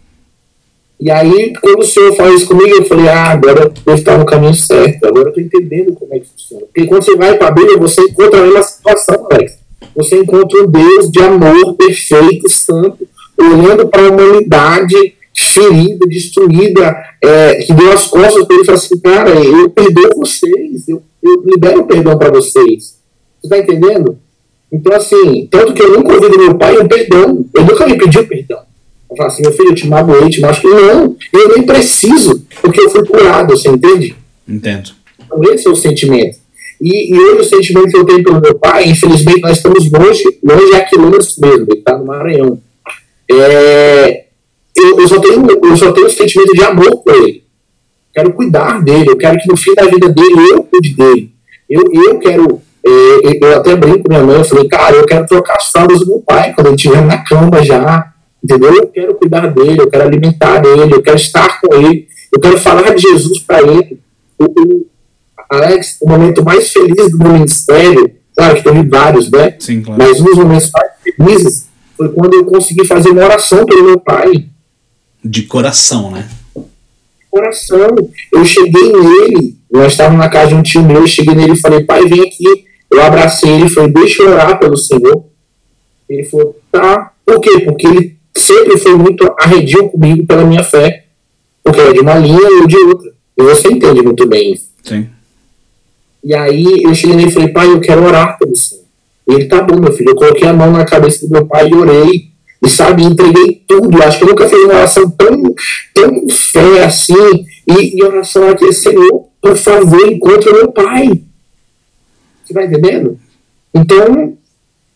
E aí, quando o senhor fala isso comigo, eu falei, ah, agora eu estar no caminho certo, agora eu estou entendendo como é que funciona. Porque quando você vai para a Bíblia, você encontra a mesma situação, Alex. Você encontra um Deus de amor perfeito, santo, olhando para a humanidade ferida, destruída, é, que deu as costas para ele e falou assim, cara, eu perdoo vocês, eu, eu libero perdão para vocês. Você está entendendo? Então, assim, tanto que eu nunca ouvi do meu pai um perdão, eu nunca me pediu perdão. Eu falo assim, meu filho, eu te magoei, te machuquei. Não, eu nem preciso, porque eu fui curado, você entende? Entendo. Então, esse é o sentimento. E, e hoje o sentimento que eu tenho pelo meu pai, infelizmente nós estamos longe, longe a quilômetros mesmo, ele está no Maranhão. É, eu, eu, só tenho, eu só tenho um sentimento de amor por ele. Quero cuidar dele, eu quero que no fim da vida dele eu cuide dele. Eu, eu quero, é, eu até brinco com minha mãe, eu falei, cara, eu quero trocar as fraldas do meu pai quando ele estiver na cama já Entendeu? Eu quero cuidar dele, eu quero alimentar ele, eu quero estar com ele, eu quero falar de Jesus para ele. O, o, Alex, o momento mais feliz do meu ministério, claro que teve vários, né? Sim, claro. Mas um dos momentos mais felizes foi quando eu consegui fazer uma oração pelo meu pai. De coração, né? Coração. Eu cheguei nele, nós estávamos na casa de um tio meu, eu cheguei nele e falei, pai, vem aqui. Eu abracei ele e falei, deixa eu orar pelo Senhor. Ele falou, tá. Por quê? Porque ele sempre foi muito arredio comigo pela minha fé, porque é de uma linha eu de outra. E você entende muito bem isso. Sim. E aí eu cheguei nele e falei, pai, eu quero orar pelo Senhor. E ele, tá bom, meu filho. Eu coloquei a mão na cabeça do meu pai e orei. E sabe, entreguei tudo. Acho que eu nunca fiz uma oração tão, tão com fé assim. E, e oração aqui, Senhor, por favor, encontre meu pai. Você vai entendendo? Então,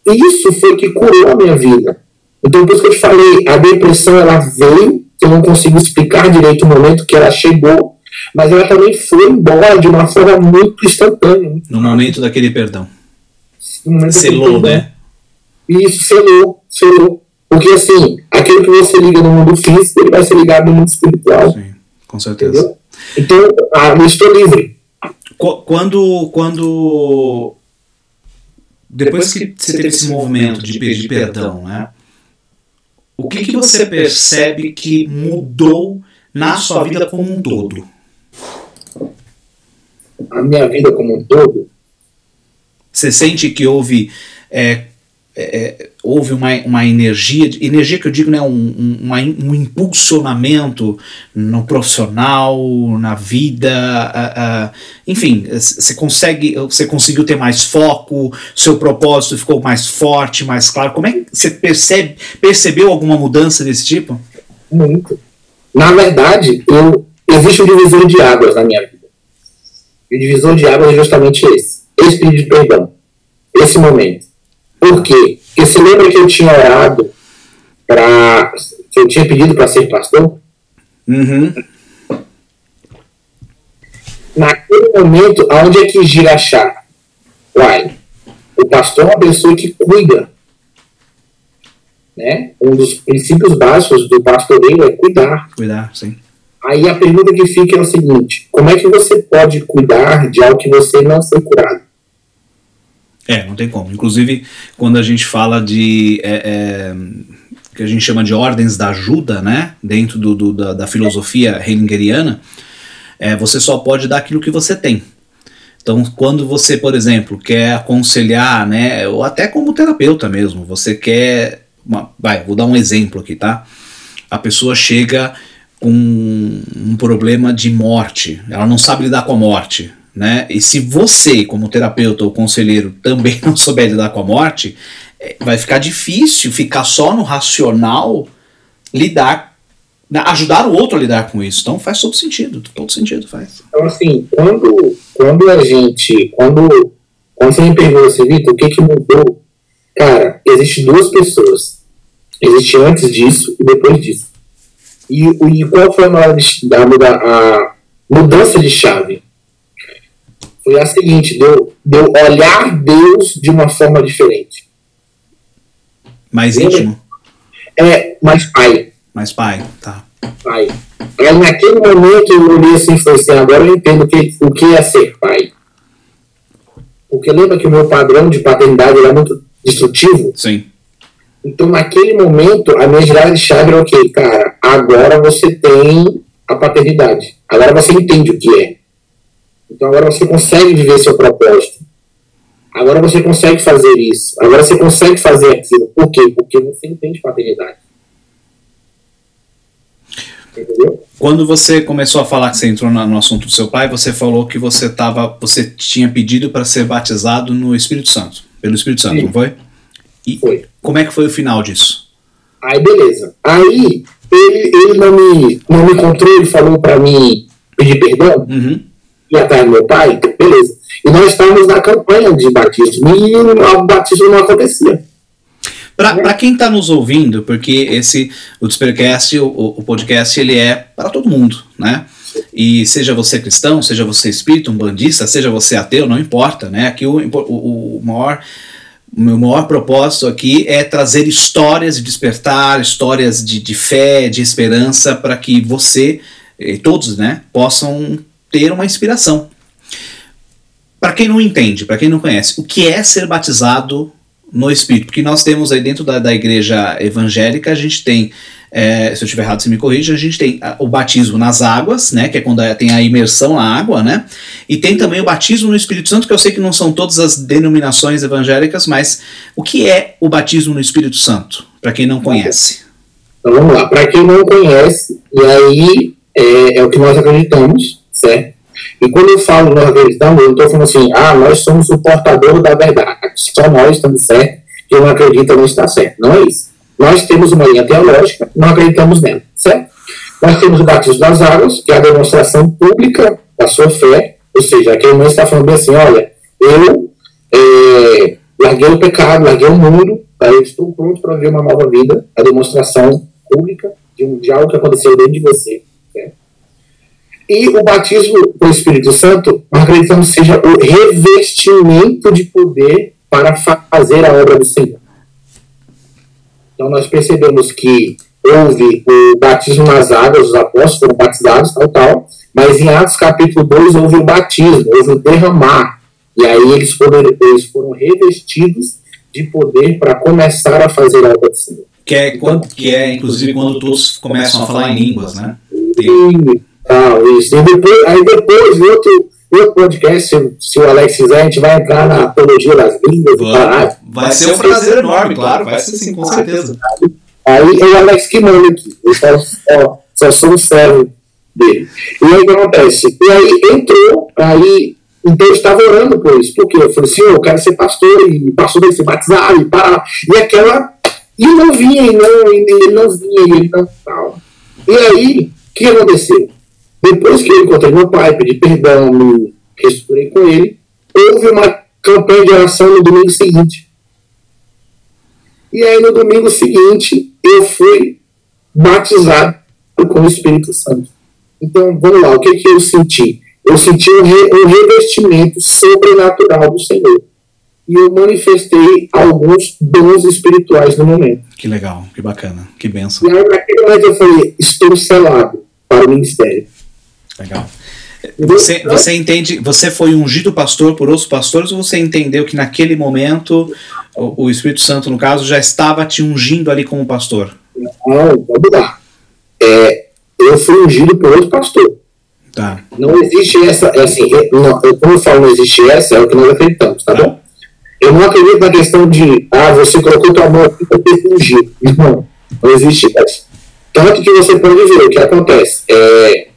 isso foi que curou a minha vida. Então, por isso que eu te falei, a depressão ela veio, eu não consigo explicar direito o momento que ela chegou, mas ela também foi embora de uma forma muito instantânea. No momento daquele perdão. Momento selou, né? Isso, selou, selou. Porque assim, aquilo que você liga no mundo físico, ele vai ser ligado no mundo espiritual. Sim, com certeza. Entendeu? Então, ah, eu estou livre. Quando, quando depois que você teve esse movimento de pedir perdão, né? O que, que você percebe que mudou na sua vida como um todo? A minha vida como um todo? Você sente que houve é, é, houve uma, uma energia, energia que eu digo, né, um, um, um impulsionamento no profissional, na vida, enfim, você consegue, você conseguiu ter mais foco, seu propósito ficou mais forte, mais claro. Como é que você percebe, percebeu alguma mudança desse tipo? Muito. Na verdade, eu, existe um divisor de águas na minha vida. E o divisor de águas é justamente esse, esse pedido de perdão, esse momento por quê? Porque se lembra que eu tinha orado para. que eu tinha pedido para ser pastor? Uhum. Naquele momento, aonde é que gira a chave? Uai, o pastor é uma pessoa que cuida. Né? Um dos princípios básicos do pastoreio é cuidar. Cuidar, sim. Aí a pergunta que fica é o seguinte: como é que você pode cuidar de algo que você não foi curado? É, não tem como. Inclusive, quando a gente fala de. É, é, que a gente chama de ordens da ajuda, né? Dentro do, do da, da, filosofia hegeliana, é, você só pode dar aquilo que você tem. Então, quando você, por exemplo, quer aconselhar, né? Ou até como terapeuta mesmo, você quer. Uma, vai, vou dar um exemplo aqui, tá? A pessoa chega com um problema de morte, ela não sabe lidar com a morte, né? E se você, como terapeuta ou conselheiro, também *laughs* não souber lidar com a morte, é, vai ficar difícil ficar só no racional lidar, né, ajudar o outro a lidar com isso. Então faz todo sentido, todo sentido faz. Então assim, quando, quando a gente, quando, quando você me pergunta assim, Vitor, o que que mudou? Cara, existem duas pessoas. Existe antes disso e depois disso. E, e qual foi a, maior, a mudança de chave? Foi a seguinte: deu, deu olhar Deus de uma forma diferente. Mais íntimo? É, mais pai. Mais pai, tá. Pai. Aí naquele momento eu olhei assim e falei assim: agora eu entendo o que, o que é ser pai. Porque lembra que o meu padrão de paternidade era muito destrutivo? Sim. Então, naquele momento, a minha girada de chave era ok, cara, agora você tem a paternidade. Agora você entende o que é. Então agora você consegue viver seu propósito. Agora você consegue fazer isso. Agora você consegue fazer aquilo. Por quê? Porque você entende paternidade. Entendeu? Quando você começou a falar que você entrou no assunto do seu pai, você falou que você tava, você tinha pedido para ser batizado no Espírito Santo, pelo Espírito Santo, Sim. não foi? E foi. Como é que foi o final disso? Aí beleza. Aí ele, ele não me não me encontrou, ele falou para mim pedir perdão. Uhum e do meu pai, beleza. E nós estávamos na campanha de batismo e o batismo não acontecia. Para quem está nos ouvindo, porque esse o Despercast, o, o podcast, ele é para todo mundo, né? E seja você cristão, seja você espírita, um bandista, seja você ateu, não importa, né? Aqui o, o, o maior o meu maior propósito aqui é trazer histórias de despertar, histórias de, de fé, de esperança, para que você e todos né, possam ter uma inspiração. Para quem não entende, para quem não conhece, o que é ser batizado no Espírito? Porque nós temos aí dentro da, da igreja evangélica, a gente tem, é, se eu estiver errado, você me corrija, a gente tem o batismo nas águas, né, que é quando tem a imersão na água, né, e tem também o batismo no Espírito Santo, que eu sei que não são todas as denominações evangélicas, mas o que é o batismo no Espírito Santo, para quem não conhece? Então vamos lá, para quem não conhece, e aí é, é o que nós acreditamos, certo? E quando eu falo nós acreditamos, eu estou falando assim, ah, nós somos o portador da verdade, só nós estamos certo, quem não acredita não está certo. Não é isso. Nós temos uma linha teológica, não acreditamos nela, certo? Nós temos o batismo das águas, que é a demonstração pública da sua fé, ou seja, aquele não está falando assim, olha, eu é, larguei o pecado, larguei o mundo, eu estou pronto para viver uma nova vida, a demonstração pública de, de algo que aconteceu dentro de você. E o batismo com o Espírito Santo, nós acreditamos seja o revestimento de poder para fazer a obra do Senhor. Então nós percebemos que houve o batismo nas águas, os apóstolos foram batizados, tal, tal, mas em Atos capítulo 2 houve o batismo, houve o derramar, e aí eles foram, eles foram revestidos de poder para começar a fazer a obra do Senhor. Que é, então, que é inclusive quando todos começam a falar em línguas, né? Tem... Ah, isso. E depois, aí depois, no outro, outro podcast, se, se, o Alex quiser, a gente vai entrar na apologia das línguas. Vai, vai ser um prazer enorme, claro, vai ser sim, com certeza. Aí é o Alex que manda aqui, eu só, só, só sou um servo dele. E aí o que acontece? E aí entrou, aí, então eu estava orando por isso, porque eu falei assim, eu quero ser pastor, e pastor dele se batizar, e para. E aquela. E não vinha, e não, e ele não vinha, e ele não tal. E aí, o que aconteceu? Depois que eu encontrei meu pai, pedi perdão, me restaurei com ele, houve uma campanha de oração no domingo seguinte. E aí, no domingo seguinte, eu fui batizado com o Espírito Santo. Então, vamos lá, o que, que eu senti? Eu senti um, re, um revestimento sobrenatural do Senhor. E eu manifestei alguns dons espirituais no momento. Que legal, que bacana, que benção. E aí, naquele momento, eu falei: estou selado para o ministério. Legal. Você, você entende, você foi ungido pastor por outros pastores ou você entendeu que naquele momento o, o Espírito Santo, no caso, já estava te ungindo ali como pastor? Não, vamos lá. É, eu fui ungido por outro pastor. Tá. Não existe essa, é assim, não, como eu falo, não existe essa, é o que nós acreditamos, tá, tá. bom? Eu não acredito na questão de, ah, você colocou tua mão aqui para ter ungido. Não, não existe essa. Tanto que você pode ver o que acontece. É,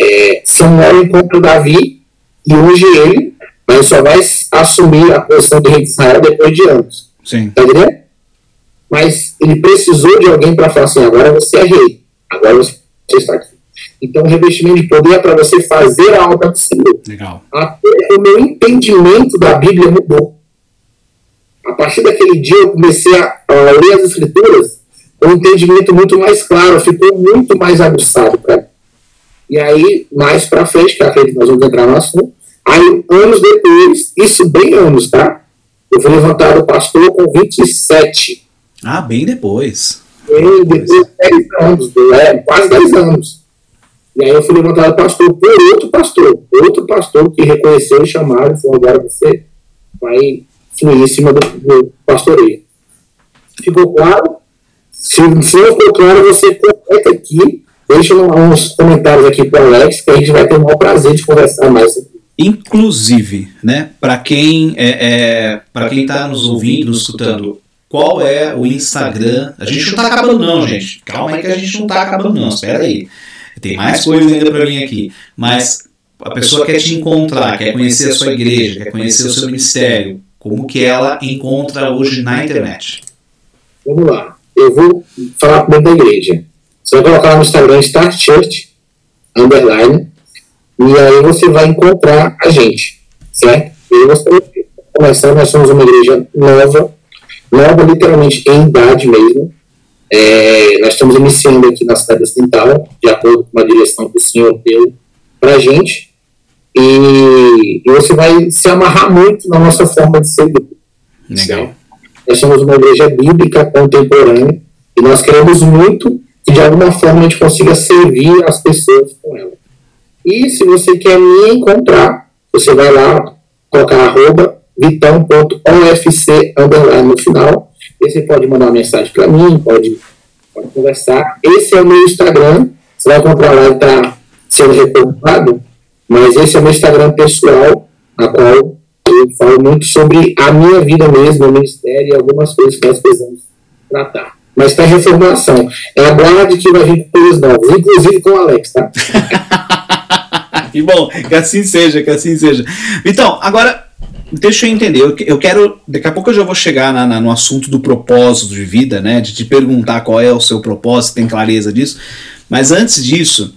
é, Samuel encontra Davi e unge ele, mas só vai assumir a posição de rei de Israel depois de anos. Sim. Tá entendendo? Mas ele precisou de alguém para falar assim: agora você é rei, agora você está aqui. Então, o revestimento de poder é para você fazer a obra do Senhor. Legal. Até o meu entendimento da Bíblia mudou. A partir daquele dia, eu comecei a, a ler as Escrituras com um entendimento muito mais claro, ficou muito mais aguçado para mim. E aí, mais para frente, que acredito que nós vamos entrar no assunto, aí, anos depois, isso bem anos, tá? Eu fui levantado pastor com 27. Ah, bem depois. Bem depois de 10 anos, é, quase 10 anos. E aí eu fui levantado pastor por outro pastor, outro pastor que reconheceu e chamaram e falou, agora você vai fluir em cima do, do pastoreio. Ficou claro? Se, se não ficou claro, você completa aqui Deixa uns comentários aqui para o Alex, que a gente vai ter o maior prazer de conversar mais. Inclusive, né, para quem é, é para quem está nos ouvindo, nos escutando, qual é o Instagram? A gente não está acabando não, gente. Calma aí que a gente não está acabando não. Espera aí. Tem mais coisa ainda para mim aqui. Mas a pessoa quer te encontrar, quer conhecer a sua igreja, quer conhecer o seu ministério. Como que ela encontra hoje na internet? Vamos lá. Eu vou falar primeiro da igreja. Você vai colocar no Instagram Start Church, underline, e aí você vai encontrar a gente, certo? E você vai começar, nós somos uma igreja nova, nova literalmente em idade mesmo. É, nós estamos iniciando aqui na cidade ocidental, de acordo com a direção que o Senhor deu para a gente. E, e, você vai se amarrar muito na nossa forma de ser. Legal. Nós somos uma igreja bíblica contemporânea e nós queremos muito que de alguma forma a gente consiga servir as pessoas com ela. E se você quer me encontrar, você vai lá, colocar arroba vitão.ofc no final. E você pode mandar uma mensagem para mim, pode, pode conversar. Esse é o meu Instagram. Você vai encontrar lá, está sendo reportado. Mas esse é o meu Instagram pessoal, na qual eu falo muito sobre a minha vida mesmo, o ministério e algumas coisas que nós precisamos tratar mas está em reformulação. É aguarde que vai vir coisas novas, inclusive com o Alex, tá? *laughs* que bom, que assim seja, que assim seja. Então, agora, deixa eu entender, eu, quero, daqui a pouco eu já vou chegar na, na, no assunto do propósito de vida, né, de te perguntar qual é o seu propósito, tem clareza disso, mas antes disso,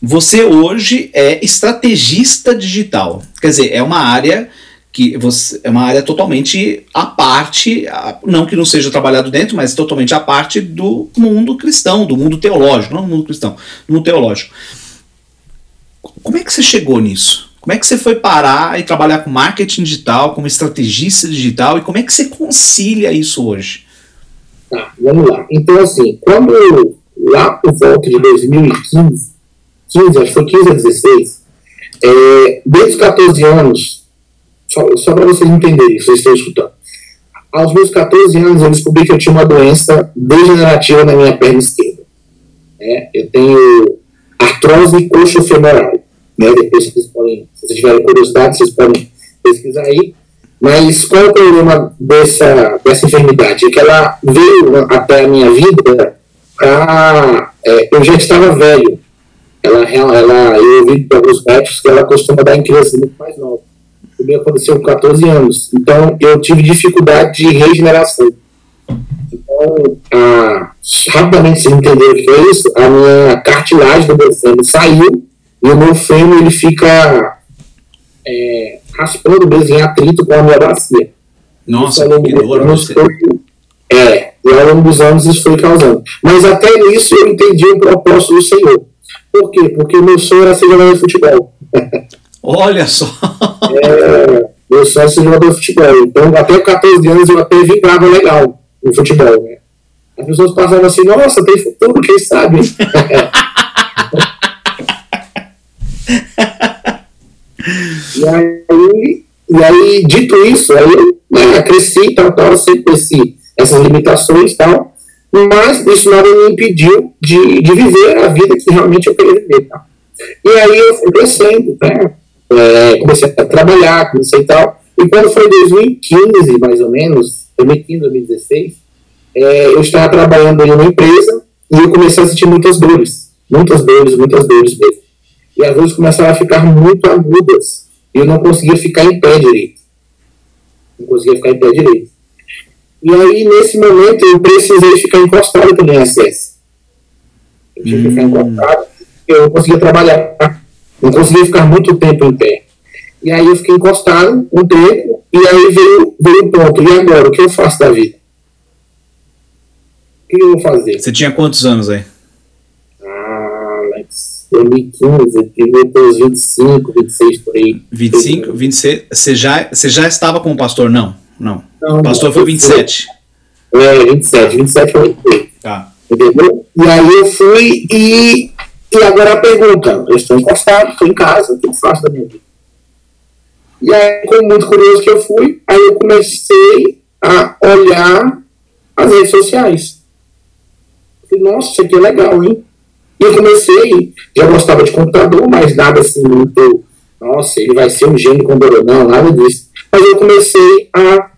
você hoje é estrategista digital, quer dizer, é uma área que você, é uma área totalmente à parte, não que não seja trabalhado dentro, mas totalmente à parte do mundo cristão, do mundo teológico, não do mundo cristão, do mundo teológico. Como é que você chegou nisso? Como é que você foi parar e trabalhar com marketing digital, como estrategista digital, e como é que você concilia isso hoje? Tá, vamos lá. Então, assim, quando lá por volta de 2015, 15, acho que foi 15 a 16, é, desde os 14 anos, só, só para vocês entenderem, vocês estão escutando. Aos meus 14 anos, eu descobri que eu tinha uma doença degenerativa na minha perna esquerda. É, eu tenho artrose coxofemoral. né? Depois vocês podem, se vocês tiverem curiosidade, vocês podem pesquisar aí. Mas qual é o problema dessa, dessa enfermidade? É que ela veio até a minha vida pra, é, eu já estava velho. Ela, ela, eu ouvi de alguns médicos que ela costuma dar em crianças muito mais novas. Comigo aconteceu com 14 anos. Então, eu tive dificuldade de regeneração. Então, ah, rapidamente vocês entenderam o que é isso? A minha cartilagem do meu fêmur saiu e o meu fêmur ele fica é, raspando mesmo em atrito com a minha bacia. Nossa, isso, que dor você. É, e ao longo dos anos isso foi causando. Mas até nisso eu entendi o propósito do Senhor. Por quê? Porque o meu sonho era ser jogador de futebol. *laughs* Olha só! É, era ser jogador de futebol. Então, até 14 anos eu até vingava legal no futebol. Né? As pessoas passavam assim, nossa, tem futuro, quem sabe? *laughs* e, aí, e aí, dito isso, aí eu né, cresci, tal, tal, sempre conheci essas limitações e tal, mas isso nada me impediu de, de viver a vida que realmente eu queria viver. Tá? E aí eu fui crescendo, né? É, comecei a trabalhar, comecei e tal. E quando foi 2015, mais ou menos, 2015, 2016, é, eu estava trabalhando em uma empresa e eu comecei a sentir muitas dores. Muitas dores, muitas dores mesmo. E as dores começaram a ficar muito agudas. E eu não conseguia ficar em pé direito. Não conseguia ficar em pé direito. E aí, nesse momento, eu precisei ficar encostado pelo INSS. Eu tinha que ficar hum. encostado, eu não conseguia trabalhar. Não conseguia ficar muito tempo em pé. E aí eu fiquei encostado um tempo, e aí veio, veio o ponto. E agora, o que eu faço da vida? O que eu vou fazer? Você tinha quantos anos aí? Ah, Alex, 2015, eu devia ter uns 25, 26 por aí. 25, 26. Você já, você já estava com o pastor? Não, não. não o pastor não, foi 27. É, 27, 27 foi 28. Tá. Entendeu? E aí eu fui e. E agora a pergunta: eu estou encostado, estou em casa, o que eu faço da minha vida? E aí, como muito curioso que eu fui, aí eu comecei a olhar as redes sociais. Falei, nossa, isso aqui é legal, hein? E eu comecei, já gostava de computador, mas nada assim muito, nossa, ele vai ser um gênio computador, não, nada disso. Mas eu comecei a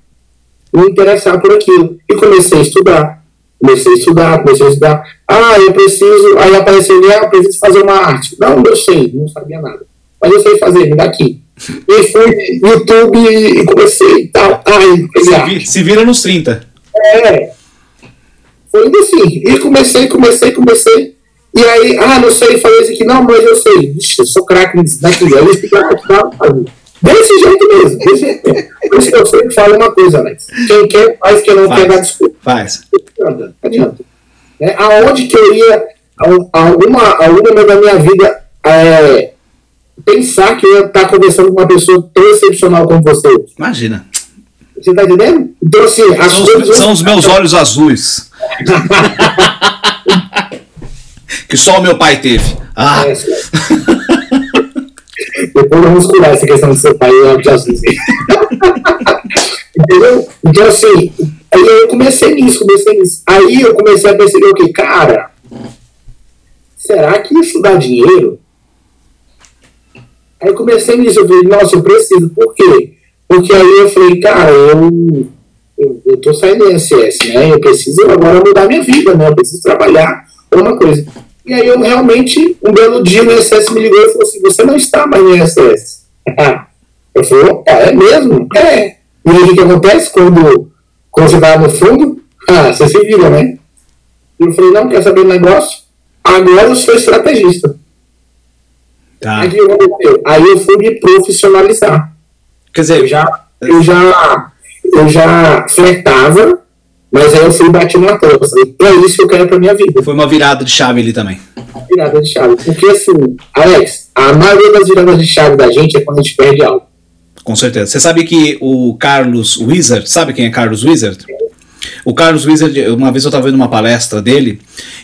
me interessar por aquilo. E comecei a estudar. Comecei a estudar, comecei a estudar. Ah, eu preciso. Aí apareceu ali, ah, eu preciso fazer uma arte. Não, eu sei, não sabia nada. Mas eu sei fazer, me dá aqui. E fui no YouTube e comecei e tal. Ai, se, vi, se vira nos 30. É. Foi indo assim. E comecei, comecei, comecei. E aí, ah, não sei fazer isso aqui, não, mas eu sei. Vixe, eu sou craque nisso daqui. Aí eu explicar Desse jeito mesmo. Desse jeito. Por isso que eu sempre falo uma coisa, Alex. Quem quer, faz, quem não faz. quer, dá desculpa. Faz. Não adianta. adianta. É, aonde que eu ia, alguma, alguma da minha vida, é, pensar que eu ia estar conversando com uma pessoa tão excepcional como você. Imagina. Você está entendendo? Então, assim, as são, coisas... são os meus olhos azuis. *laughs* que só o meu pai teve. Ah. É, Depois vamos curar essa questão do seu pai e olhos azuis. Entendeu? Então, assim, aí eu comecei nisso, comecei nisso. Aí eu comecei a perceber o que, cara, será que isso dá dinheiro? Aí comecei nisso, eu falei, nossa, eu preciso. Por quê? Porque aí eu falei, cara, eu, eu, eu tô saindo do INSS, né? Eu preciso agora mudar minha vida, né? Eu preciso trabalhar uma coisa. E aí eu realmente, um belo dia o INSS me ligou e falou assim, você não está mais no INSS. *laughs* eu falei, opa, é mesmo? É. E aí o que acontece quando, quando você vai no fundo? Ah, você se vira, né? Eu falei, não, quer saber o negócio? Agora eu sou estrategista. Tá. Aí, aí eu fui me profissionalizar. Quer dizer, eu já, eu já, eu já flertava, mas aí eu fui bati na tampa. Falei, é isso que eu quero pra minha vida. Foi uma virada de chave ali também. Virada de chave. Porque assim, Alex, a maioria das viradas de chave da gente é quando a gente perde algo. Com certeza. Você sabe que o Carlos Wizard, sabe quem é Carlos Wizard? O Carlos Wizard, uma vez eu estava vendo uma palestra dele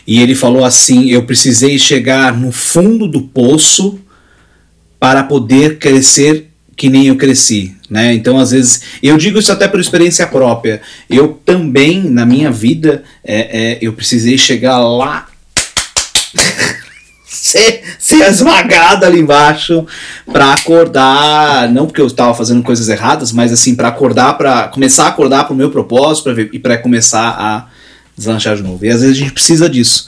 e ele falou assim: Eu precisei chegar no fundo do poço para poder crescer que nem eu cresci, né? Então, às vezes, eu digo isso até por experiência própria. Eu também, na minha vida, é, é, eu precisei chegar lá *laughs* ser, ser esmagada ali embaixo para acordar, não porque eu estava fazendo coisas erradas, mas assim, para acordar, para começar a acordar para o meu propósito pra ver, e para começar a deslanchar de novo. E às vezes a gente precisa disso.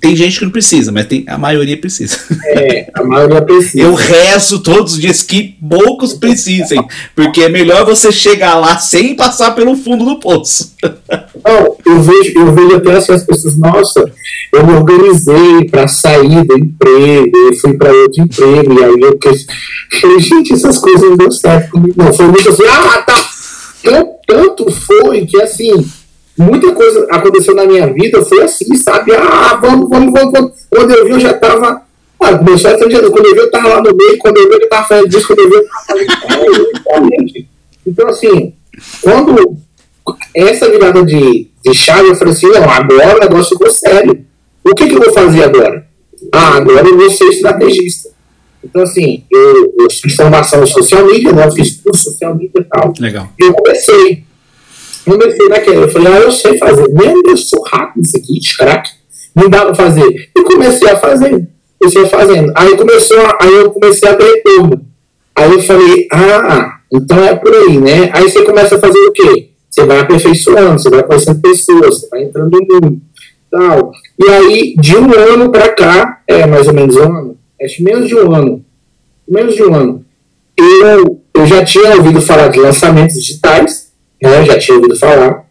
Tem gente que não precisa, mas tem, a maioria precisa. É, a maioria precisa. Eu rezo todos os dias que poucos precisem, porque é melhor você chegar lá sem passar pelo fundo do poço. Não, eu vejo, eu vejo até assim, as pessoas, nossa, eu me organizei para sair do emprego, eu fui para outro emprego, e aí eu *laughs* falei, gente, essas coisas não deu certo comigo. Não, foi muito assim, ah, tá. Tanto foi que assim muita coisa aconteceu na minha vida, foi assim, sabe? Ah, vamos, vamos, vamos, vamos. Quando eu vi, eu já estava. Ah, começou a quando eu vi, eu estava lá no meio, quando eu vi, eu estava fazendo disso, quando eu vi, eu estava fazendo Então, assim, quando essa virada de, de chave, eu falei assim: não, agora o negócio ficou sério. O que, que eu vou fazer agora? Ah, agora eu vou ser estrategista. Então, assim, eu, eu fiz formação em social media, né? eu fiz curso social media e tal. Legal. E eu comecei comecei naquela. Eu falei, ah, eu sei fazer. Mesmo eu sou rápido nisso aqui, craque. Não dá pra fazer. E comecei a fazer. Comecei fazendo. Aí, começou aí eu comecei a ter retorno. Aí eu falei, ah, então é por aí, né? Aí você começa a fazer o quê? Você vai aperfeiçoando, você vai conhecendo pessoas, você vai entrando no mundo. Tal. E aí, de um ano para cá, é mais ou menos um ano, acho menos de um ano, menos de um ano, eu, eu já tinha ouvido falar de lançamentos digitais, né, já tinha ouvido falar.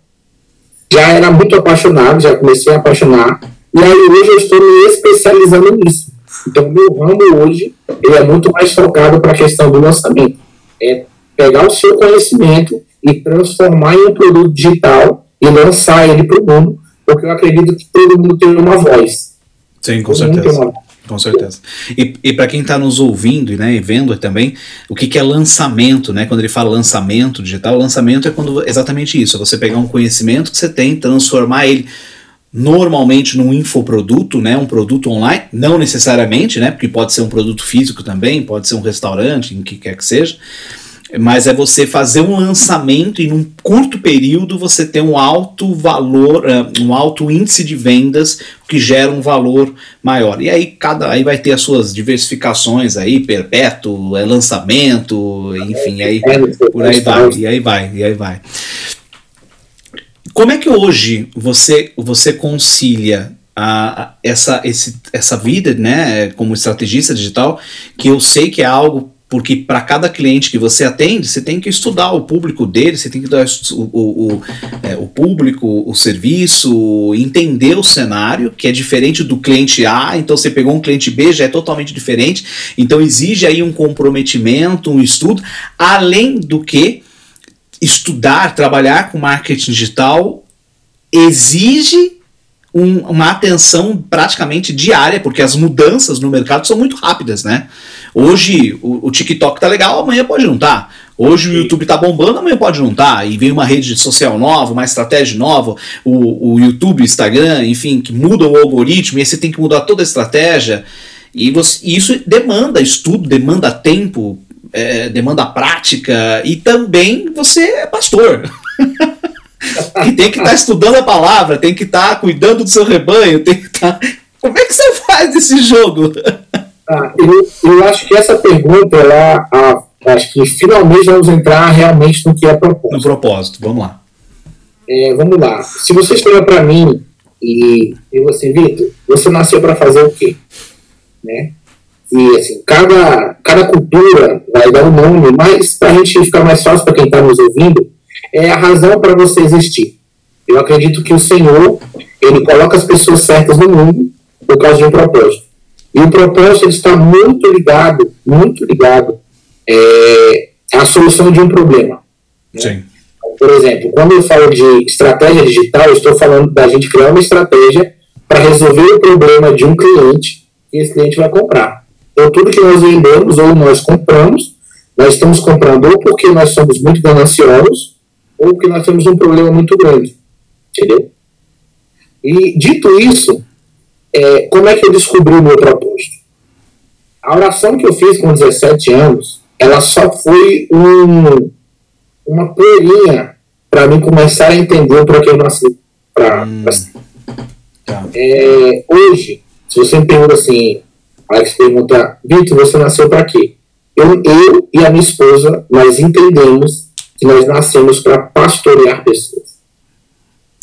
Já era muito apaixonado, já comecei a apaixonar. E aí hoje eu estou me especializando nisso. Então, meu ramo hoje ele é muito mais focado para a questão do lançamento. É pegar o seu conhecimento e transformar em um produto digital e lançar ele para o mundo, porque eu acredito que todo mundo tem uma voz. Sim, com todo certeza. Com certeza. E, e para quem está nos ouvindo né, e vendo também, o que, que é lançamento, né? Quando ele fala lançamento digital, lançamento é quando exatamente isso, é você pegar um conhecimento que você tem, transformar ele normalmente num infoproduto, né, um produto online, não necessariamente, né, porque pode ser um produto físico também, pode ser um restaurante, em que quer que seja, mas é você fazer um lançamento e num curto período você ter um alto valor, eh, um alto índice de vendas que gera um valor maior. E aí cada aí vai ter as suas diversificações aí, perpétuo, é lançamento, enfim, aí por aí vai, e aí vai, e aí vai. Como é que hoje você você concilia a, essa, esse, essa vida, né, como estrategista digital, que eu sei que é algo porque para cada cliente que você atende, você tem que estudar o público dele, você tem que dar o, o, o, é, o público, o serviço, entender o cenário, que é diferente do cliente A, então você pegou um cliente B, já é totalmente diferente, então exige aí um comprometimento, um estudo, além do que estudar, trabalhar com marketing digital exige um, uma atenção praticamente diária, porque as mudanças no mercado são muito rápidas, né? Hoje o, o TikTok tá legal, amanhã pode não tá. Hoje Sim. o YouTube tá bombando, amanhã pode não tá. E vem uma rede social nova, uma estratégia nova, o, o YouTube, o Instagram, enfim, que muda o algoritmo, e aí você tem que mudar toda a estratégia. E, você, e isso demanda estudo, demanda tempo, é, demanda prática, e também você é pastor. que *laughs* tem que estar tá estudando a palavra, tem que estar tá cuidando do seu rebanho, tem que estar. Tá... Como é que você faz esse jogo? *laughs* Ah, eu, eu acho que essa pergunta, ela, a, acho que finalmente vamos entrar realmente no que é propósito. No propósito, vamos lá. É, vamos lá. Se você escrever para mim e, e você, Vitor, você nasceu para fazer o quê? Né? E assim, cada, cada cultura vai dar um nome, mas para a gente ficar mais fácil para quem está nos ouvindo, é a razão para você existir. Eu acredito que o Senhor, ele coloca as pessoas certas no mundo por causa de um propósito. E o propósito está muito ligado, muito ligado é, à solução de um problema. Né? Sim. Por exemplo, quando eu falo de estratégia digital, eu estou falando da gente criar uma estratégia para resolver o problema de um cliente que esse cliente vai comprar. Então, tudo que nós vendemos ou nós compramos, nós estamos comprando ou porque nós somos muito gananciosos, ou que nós temos um problema muito grande. Entendeu? E dito isso, é, como é que eu descobri o meu propósito? A oração que eu fiz com 17 anos, ela só foi um, uma poeirinha para mim começar a entender para que eu nasci. Pra, hum. pra... Tá. É, hoje, se você me pergunta assim, Alex pergunta, Vitor, você nasceu para quê? Eu, eu e a minha esposa, nós entendemos que nós nascemos para pastorear pessoas.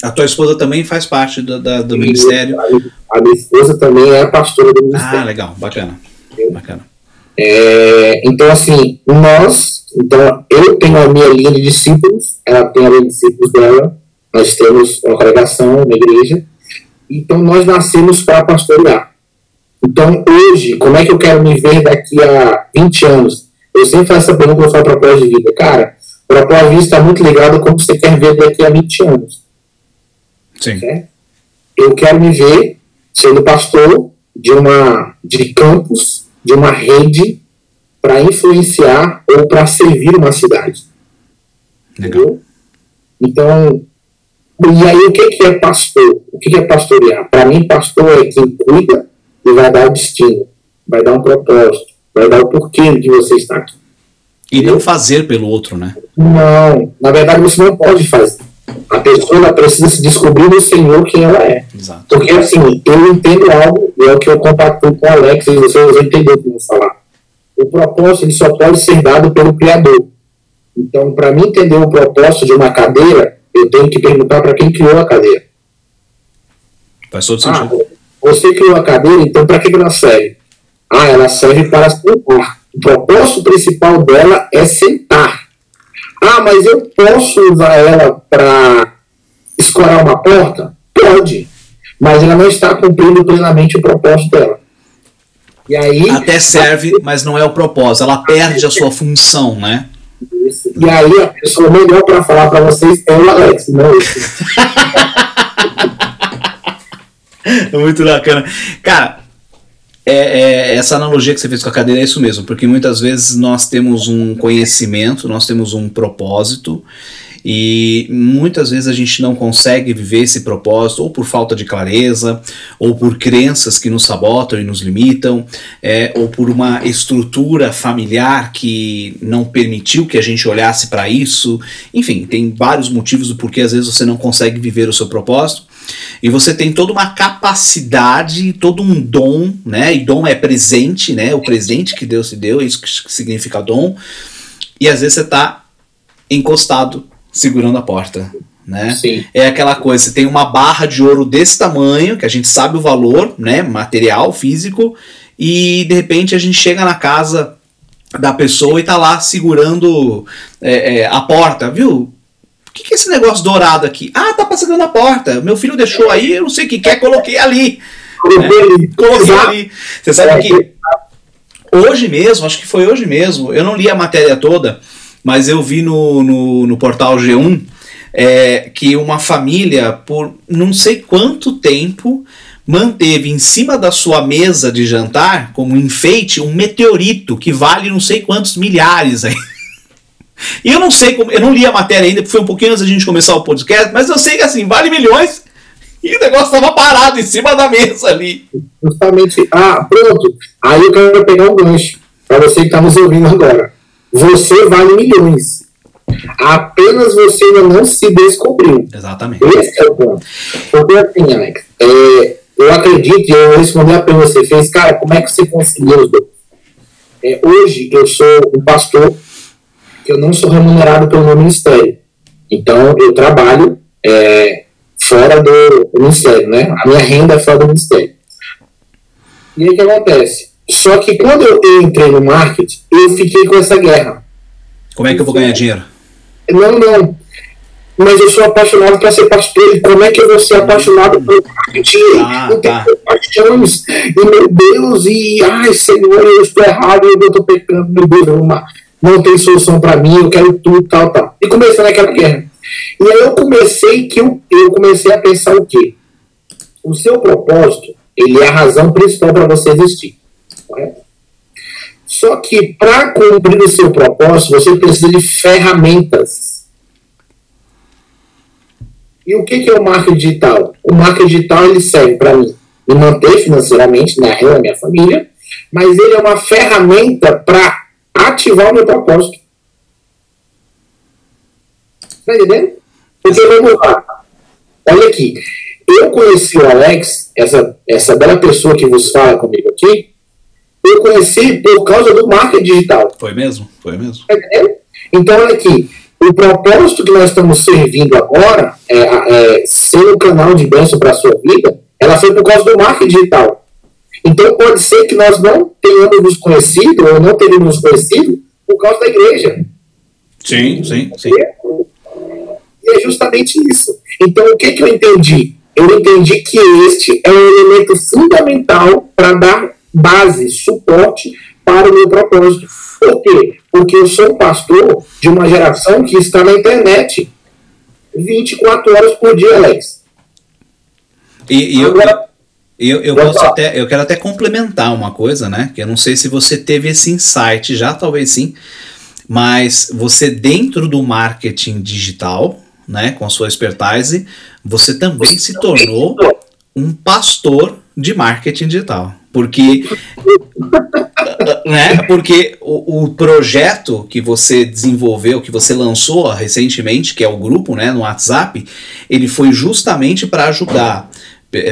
A tua esposa também faz parte do, da, do ministério? A, minha esposa também é pastora do ministério. Ah, legal, bacana. bacana. É, então, assim, nós, então, eu tenho a minha linha de discípulos, ela tem a linha de discípulos dela, nós temos uma congregação, uma igreja, então nós nascemos para pastorear. Então, hoje, como é que eu quero me ver daqui a 20 anos? Eu sempre faço essa pergunta para o propósito de vida. Cara, o propósito de vida está muito ligado a como você quer ver daqui a 20 anos. Sim. Certo? Eu quero me ver sendo pastor de uma de campus, de uma rede para influenciar ou para servir uma cidade. Legal. Então, e aí o que, que é pastor? O que, que é pastorear? Para mim, pastor é quem cuida e vai dar o destino, vai dar um propósito, vai dar o porquê de você estar aqui. E não fazer pelo outro, né? Não, na verdade você não pode fazer. A pessoa precisa se descobrir no Senhor quem ela é. Exato. Porque assim, eu entendo algo, e é o que eu compacto com o Alex, e vocês vão entender o que eu vou falar. O propósito ele só pode ser dado pelo Criador. Então, para mim entender o propósito de uma cadeira, eu tenho que perguntar para quem criou a cadeira. Faz todo sentido. Ah, você criou a cadeira, então para que ela serve? Ah, ela serve para sentar. O propósito principal dela é sentar. Ah, mas eu posso usar ela para escorar uma porta? Pode. Mas ela não está cumprindo plenamente o propósito dela. E aí, Até serve, mas não é o propósito. Ela perde a sua função, né? Isso. E aí a pessoa melhor para falar para vocês é o Alex, não eu. *laughs* Muito bacana. Cara, é, é, essa analogia que você fez com a cadeira é isso mesmo, porque muitas vezes nós temos um conhecimento, nós temos um propósito, e muitas vezes a gente não consegue viver esse propósito, ou por falta de clareza, ou por crenças que nos sabotam e nos limitam, é, ou por uma estrutura familiar que não permitiu que a gente olhasse para isso. Enfim, tem vários motivos do porquê às vezes você não consegue viver o seu propósito. E você tem toda uma capacidade, todo um dom, né? E dom é presente, né? O presente que Deus te deu, isso que significa dom. E às vezes você está encostado segurando a porta. Né? Sim. É aquela coisa, você tem uma barra de ouro desse tamanho, que a gente sabe o valor, né, material, físico, e de repente a gente chega na casa da pessoa e tá lá segurando é, é, a porta, viu? O que, que é esse negócio dourado aqui? Ah, tá passando na porta. Meu filho deixou aí, eu não sei o que quer, coloquei ali. Né? Coloquei ali. Você sabe que hoje mesmo, acho que foi hoje mesmo, eu não li a matéria toda, mas eu vi no, no, no portal G1 é, que uma família, por não sei quanto tempo, manteve em cima da sua mesa de jantar, como enfeite, um meteorito que vale não sei quantos milhares aí. E eu não sei como, eu não li a matéria ainda, porque foi um pouquinho antes da gente começar o podcast, mas eu sei que assim, vale milhões e o negócio estava parado em cima da mesa ali. Justamente, ah, pronto. Aí eu quero pegar um gancho para você que está nos ouvindo agora. Você vale milhões. Apenas você ainda não se descobriu. Exatamente. Esse é o ponto. Porque assim, Alex, é, eu acredito, e eu respondi a pergunta que você fez, cara, como é que você conseguiu os dois? É, hoje eu sou um pastor eu não sou remunerado pelo meu ministério. Então eu trabalho é, fora do ministério, né? A minha renda é fora do ministério. E aí o que acontece? Só que quando eu entrei no marketing, eu fiquei com essa guerra. Como é que eu vou ganhar dinheiro? Não, não. Mas eu sou apaixonado para ser pastor. Como é que eu vou ser apaixonado por marketing? Ah, eu tenho tá. paixões. E meu Deus, e ai, Senhor, eu estou errado, eu estou pecando, meu Deus, não, não tem solução para mim, eu quero tudo, tal, tal. E comecei naquela guerra. E aí eu comecei que eu, eu comecei a pensar o quê? O seu propósito, ele é a razão principal para você existir. Correto? Só que para cumprir o seu propósito, você precisa de ferramentas. E o que, que é o marketing digital? O marketing digital ele serve para mim me manter financeiramente na renda da minha família, mas ele é uma ferramenta para ativar o meu propósito. Está entendendo? Porque vamos lá. Olha aqui. Eu conheci o Alex, essa, essa bela pessoa que vos fala comigo aqui, eu conheci por causa do marketing digital. Foi mesmo, foi mesmo. Entendeu? Então, olha aqui, o propósito que nós estamos servindo agora, é, é ser um canal de bênção para a sua vida, ela foi por causa do marketing digital. Então, pode ser que nós não tenhamos nos conhecido, ou não tenhamos nos conhecido, por causa da igreja. Sim, sim, sim. E é justamente isso. Então, o que, que eu entendi? Eu entendi que este é um elemento fundamental para dar base, suporte para o meu propósito. Por quê? Porque eu sou um pastor de uma geração que está na internet 24 horas por dia, Alex. E, e Agora, eu, eu, eu, posso até, eu quero até complementar uma coisa, né? Que eu não sei se você teve esse insight já, talvez sim, mas você dentro do marketing digital, né, com a sua expertise, você também se tornou um pastor de marketing digital. Porque, né, porque o, o, projeto que você desenvolveu, que você lançou recentemente, que é o grupo né, no WhatsApp, ele foi justamente para ajudar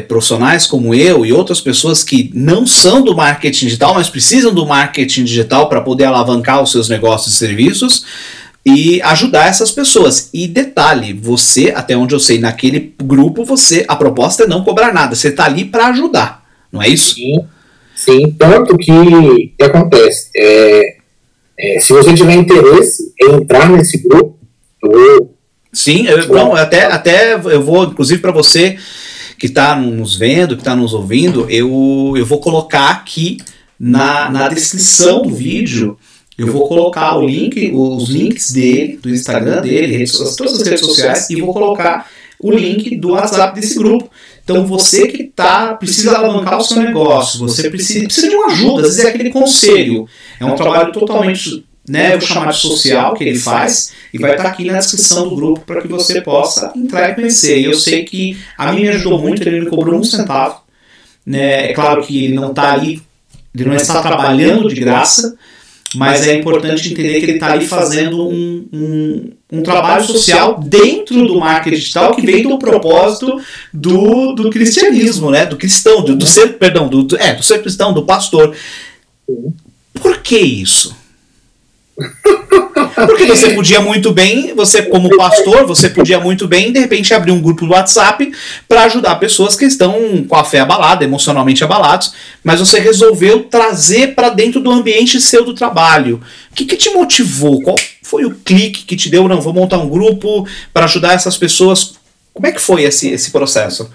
profissionais como eu e outras pessoas que não são do marketing digital, mas precisam do marketing digital para poder alavancar os seus negócios e serviços e ajudar essas pessoas. E detalhe, você, até onde eu sei, naquele grupo, você a proposta é não cobrar nada, você está ali para ajudar, não é isso? Sim, sim. tanto que que acontece? É, é, se você tiver interesse em entrar nesse grupo, eu, Sim, eu, não, até, até eu vou, inclusive para você que está nos vendo, que está nos ouvindo, eu, eu vou colocar aqui na, na descrição do vídeo eu vou colocar o link, os links dele, do Instagram dele, redes, todas as redes sociais, e vou colocar o link do WhatsApp desse grupo. Então você que tá, precisa alavancar o seu negócio, você precisa, precisa de uma ajuda, às vezes é aquele conselho. É um trabalho totalmente, né, eu vou chamar de social que ele faz, e vai estar tá aqui na descrição do grupo para que você possa entrar e conhecer. E eu sei que a mim me ajudou muito, ele me cobrou um centavo. Né? É claro que ele não está ali, ele não está trabalhando de graça, mas é importante entender que ele está ali fazendo um, um, um, trabalho social dentro do marketing digital que vem do propósito do, do cristianismo, né? Do cristão, do, do ser, perdão, do, do, é, do ser cristão, do pastor. Por que isso? *laughs* Porque você podia muito bem, você como pastor, você podia muito bem, de repente, abrir um grupo do WhatsApp para ajudar pessoas que estão com a fé abalada, emocionalmente abalados, mas você resolveu trazer para dentro do ambiente seu do trabalho. O que, que te motivou? Qual foi o clique que te deu? Não, vou montar um grupo para ajudar essas pessoas. Como é que foi esse, esse processo?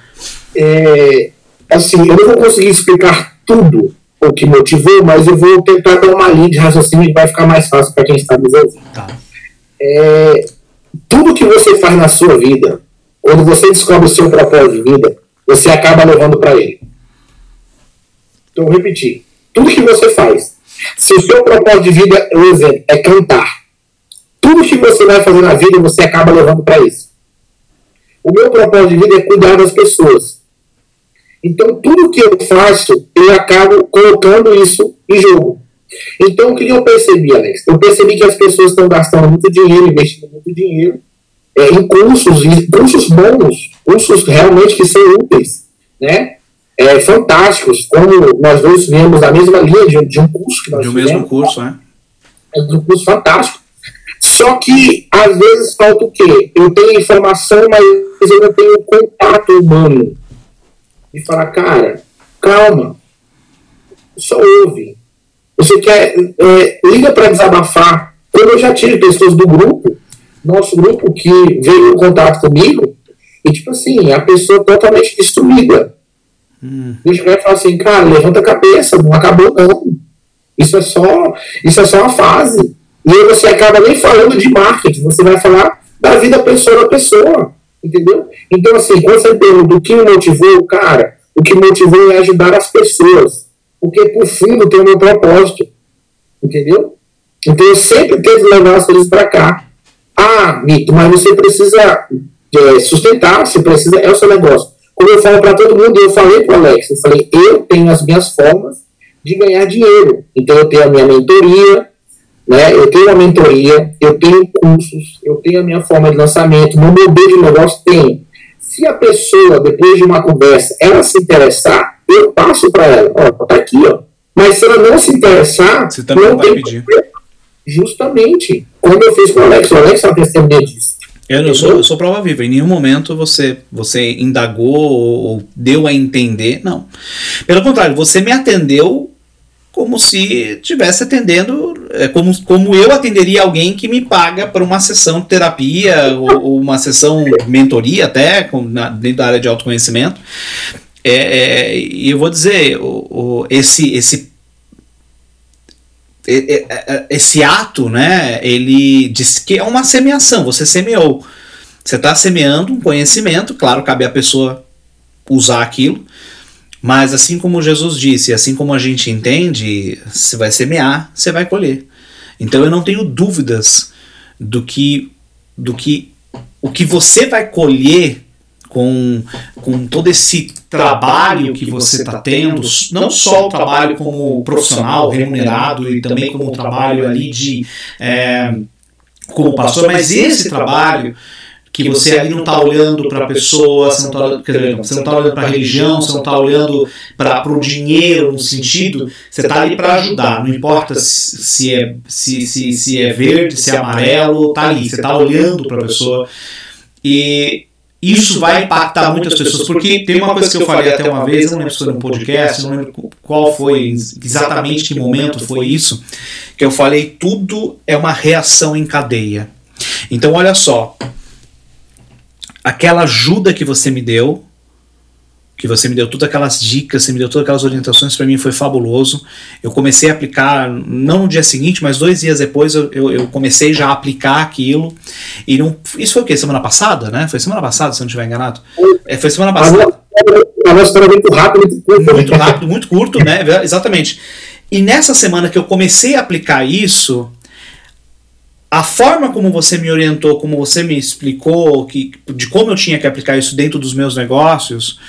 É, assim, eu não vou conseguir explicar tudo o que motivou, mas eu vou tentar dar uma linha de raciocínio que vai ficar mais fácil para quem está nos ouvindo. Tá. É, tudo que você faz na sua vida, quando você descobre o seu propósito de vida, você acaba levando para ele. Então, vou repetir. Tudo que você faz, se o seu propósito de vida, o exemplo, é cantar, tudo que você vai fazer na vida, você acaba levando para isso. O meu propósito de vida é cuidar das pessoas. Então, tudo que eu faço, eu acabo colocando isso em jogo. Então, o que eu percebi, Alex? Eu percebi que as pessoas estão gastando muito dinheiro, investindo muito dinheiro é, em cursos, cursos bons, cursos realmente que são úteis, né? É, fantásticos, como nós dois vemos a mesma linha de, de um curso que nós De um mesmo curso, né? É um curso fantástico. Só que, às vezes, falta o quê? Eu tenho informação, mas eu não tenho contato humano e falar, cara, calma, só ouve. Você quer, é, liga para desabafar. Como eu já tive pessoas do grupo, nosso grupo, que veio em contato comigo, e tipo assim, a pessoa totalmente destruída. Hum. Eu chegar e falar assim, cara, levanta a cabeça, não acabou não. Isso é só, isso é só uma fase. E aí você acaba nem falando de marketing, você vai falar da vida pessoa a pessoa. Entendeu? Então, assim, quando você pergunta o que motivou, cara, o que motivou é ajudar as pessoas. Porque, por fundo, tem o meu propósito. Entendeu? Então, eu sempre tento levar as coisas para cá. Ah, Mito, mas você precisa é, sustentar, você precisa. É o seu negócio. Como eu falo para todo mundo, eu falei para o Alex, eu falei, eu tenho as minhas formas de ganhar dinheiro. Então, eu tenho a minha mentoria, né? Eu tenho a mentoria, eu tenho cursos, eu tenho a minha forma de lançamento, meu modelo de negócio tem. Se a pessoa, depois de uma conversa, ela se interessar, eu passo para ela, ó, tá aqui, ó. Mas se ela não se interessar, Você também não vai pedir. Justamente. Como eu fiz com o Alex. O Alex é uma testemunha disso. Eu, eu, sou, eu sou prova viva. Em nenhum momento você, você indagou ou, ou deu a entender. Não. Pelo contrário, você me atendeu como se estivesse atendendo, é, como, como eu atenderia alguém que me paga para uma sessão de terapia ou, ou uma sessão de mentoria até, com, na, dentro da área de autoconhecimento. É, é, e eu vou dizer, o, o, esse, esse esse ato, né, ele diz que é uma semeação, você semeou. Você está semeando um conhecimento, claro, cabe à pessoa usar aquilo, mas assim como Jesus disse, assim como a gente entende, você vai semear, você vai colher. Então eu não tenho dúvidas do que do que o que você vai colher com, com todo esse trabalho que você está tendo, não só o trabalho como profissional remunerado e também como o trabalho ali de é, como pastor, mas esse trabalho que você ali não está olhando para a pessoa, você não está tá olhando para a religião, você não está olhando para o dinheiro no sentido, você está ali para ajudar, não importa se, se, é, se, se, se é verde, se é amarelo, está ali, você está olhando para a pessoa. E isso vai impactar muitas pessoas, porque tem uma coisa que eu falei até uma vez, não lembro se foi no podcast, não lembro qual foi exatamente que momento foi isso, que eu falei, tudo é uma reação em cadeia. Então olha só, aquela ajuda que você me deu, que você me deu todas aquelas dicas, você me deu todas aquelas orientações, para mim foi fabuloso. Eu comecei a aplicar, não no dia seguinte, mas dois dias depois eu, eu, eu, comecei já a aplicar aquilo. E não, isso foi o quê? Semana passada, né? Foi semana passada, se eu não estiver enganado. É, foi semana passada. Uma história muito rápido, muito curto. Muito rápido, muito curto, né? *laughs* Exatamente. E nessa semana que eu comecei a aplicar isso, a forma como você me orientou, como você me explicou que, de como eu tinha que aplicar isso dentro dos meus negócios,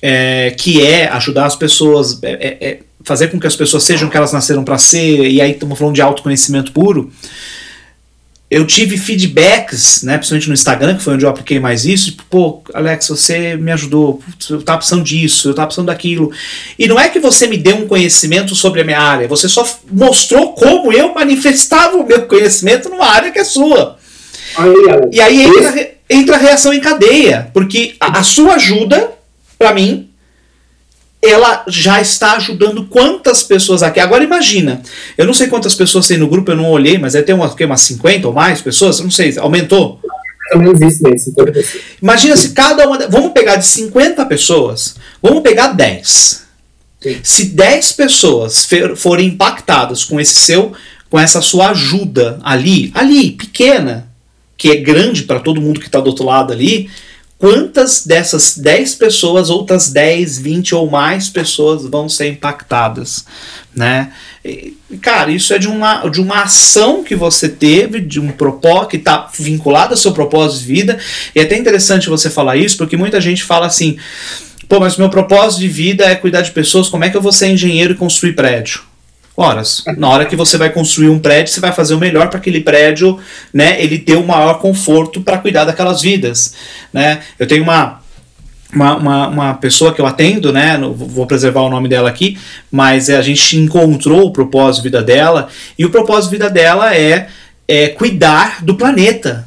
é, que é ajudar as pessoas, é, é, é fazer com que as pessoas sejam o que elas nasceram para ser, e aí estamos falando de autoconhecimento puro eu tive feedbacks, né, principalmente no Instagram, que foi onde eu apliquei mais isso, tipo, pô, Alex, você me ajudou, eu tava precisando disso, eu tava precisando daquilo. E não é que você me deu um conhecimento sobre a minha área, você só mostrou como eu manifestava o meu conhecimento numa área que é sua. e aí entra, entra a reação em cadeia, porque a, a sua ajuda, para mim, ela já está ajudando quantas pessoas aqui. Agora imagina, eu não sei quantas pessoas tem no grupo, eu não olhei, mas deve ter uma, umas 50 ou mais pessoas, não sei, aumentou? Imagina se cada uma. Vamos pegar de 50 pessoas, vamos pegar 10. Sim. Se 10 pessoas forem impactadas com esse seu, com essa sua ajuda ali, ali, pequena, que é grande para todo mundo que está do outro lado ali, quantas dessas 10 pessoas, outras 10, 20 ou mais pessoas vão ser impactadas, né? E, cara, isso é de uma, de uma ação que você teve, de um propósito que está vinculado ao seu propósito de vida. E é até interessante você falar isso, porque muita gente fala assim: pô, mas meu propósito de vida é cuidar de pessoas, como é que eu vou ser engenheiro e construir prédio? Horas. Na hora que você vai construir um prédio, você vai fazer o melhor para aquele prédio, né, ele ter o maior conforto para cuidar daquelas vidas, né? Eu tenho uma uma, uma, uma, pessoa que eu atendo, né? Vou preservar o nome dela aqui, mas a gente encontrou o propósito de vida dela, e o propósito de vida dela é, é cuidar do planeta.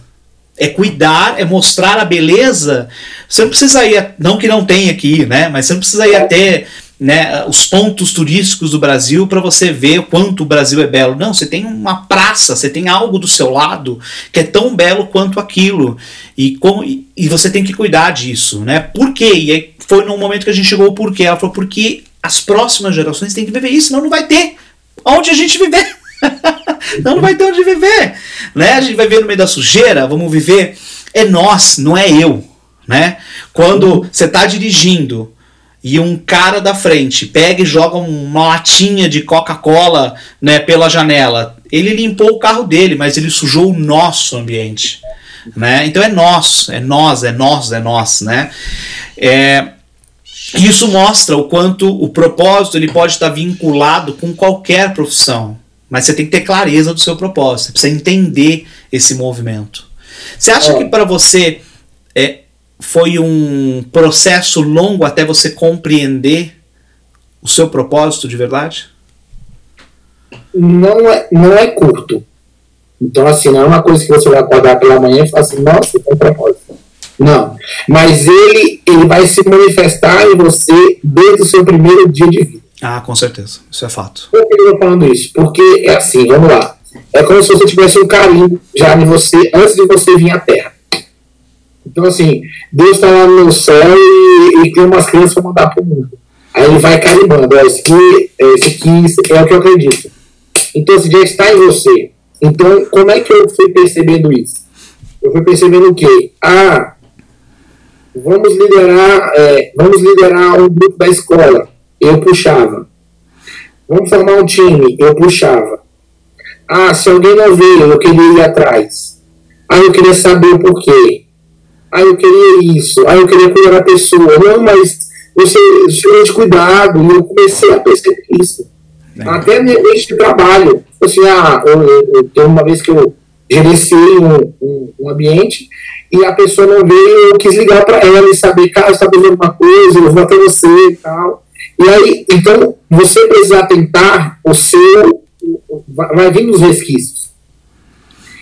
É cuidar, é mostrar a beleza. Você não precisa ir, não que não tenha aqui, né? Mas você não precisa ir até né, os pontos turísticos do Brasil para você ver o quanto o Brasil é belo. Não, você tem uma praça, você tem algo do seu lado que é tão belo quanto aquilo. E, com, e você tem que cuidar disso. Né? Por quê? E aí foi no momento que a gente chegou ao porquê. Ela falou, porque as próximas gerações têm que viver isso, senão não vai ter onde a gente viver. *laughs* não, não vai ter onde viver. Né? A gente vai viver no meio da sujeira, vamos viver. É nós, não é eu. Né? Quando você está dirigindo e um cara da frente pega e joga uma latinha de Coca-Cola né, pela janela, ele limpou o carro dele, mas ele sujou o nosso ambiente. Né? Então é nosso, é nós, é nós, é nós. Né? É, isso mostra o quanto o propósito ele pode estar vinculado com qualquer profissão. Mas você tem que ter clareza do seu propósito, você precisa entender esse movimento. Você acha é. que para você é, foi um processo longo até você compreender o seu propósito de verdade? não é, não é curto. Então, assim, não é uma coisa que você vai acordar pela manhã e falar assim, nossa, tem propósito. Não. Mas ele, ele vai se manifestar em você desde o seu primeiro dia de vida. Ah, com certeza. Isso é fato. Por que eu estou falando isso? Porque é assim, vamos lá. É como se você tivesse um carinho já em você antes de você vir à Terra. Então, assim, Deus está lá no céu e, e tem umas crianças para mandar para o mundo. Aí ele vai carimbando. Esse aqui, esse aqui é o que eu acredito. Então, esse já está em você. Então, como é que eu fui percebendo isso? Eu fui percebendo o quê? Ah, vamos liderar, é, vamos liderar um grupo da escola. Eu puxava. Vamos formar um time. Eu puxava. Ah, se alguém não veio, eu queria ir atrás. Ah, eu queria saber o porquê. Ah, eu queria isso. Ah, eu queria cuidar da pessoa. Não, mas você, você de cuidado. E eu comecei a perceber isso. É. Até de trabalho. Assim, ah, eu, eu, eu, tem uma vez que eu gerenciei um, um, um, ambiente e a pessoa não veio, eu quis ligar para ela e saber, cara, você está fazendo alguma coisa, eu vou até você e tal. E aí, então, você precisa tentar o seu, vai vir nos resquícios.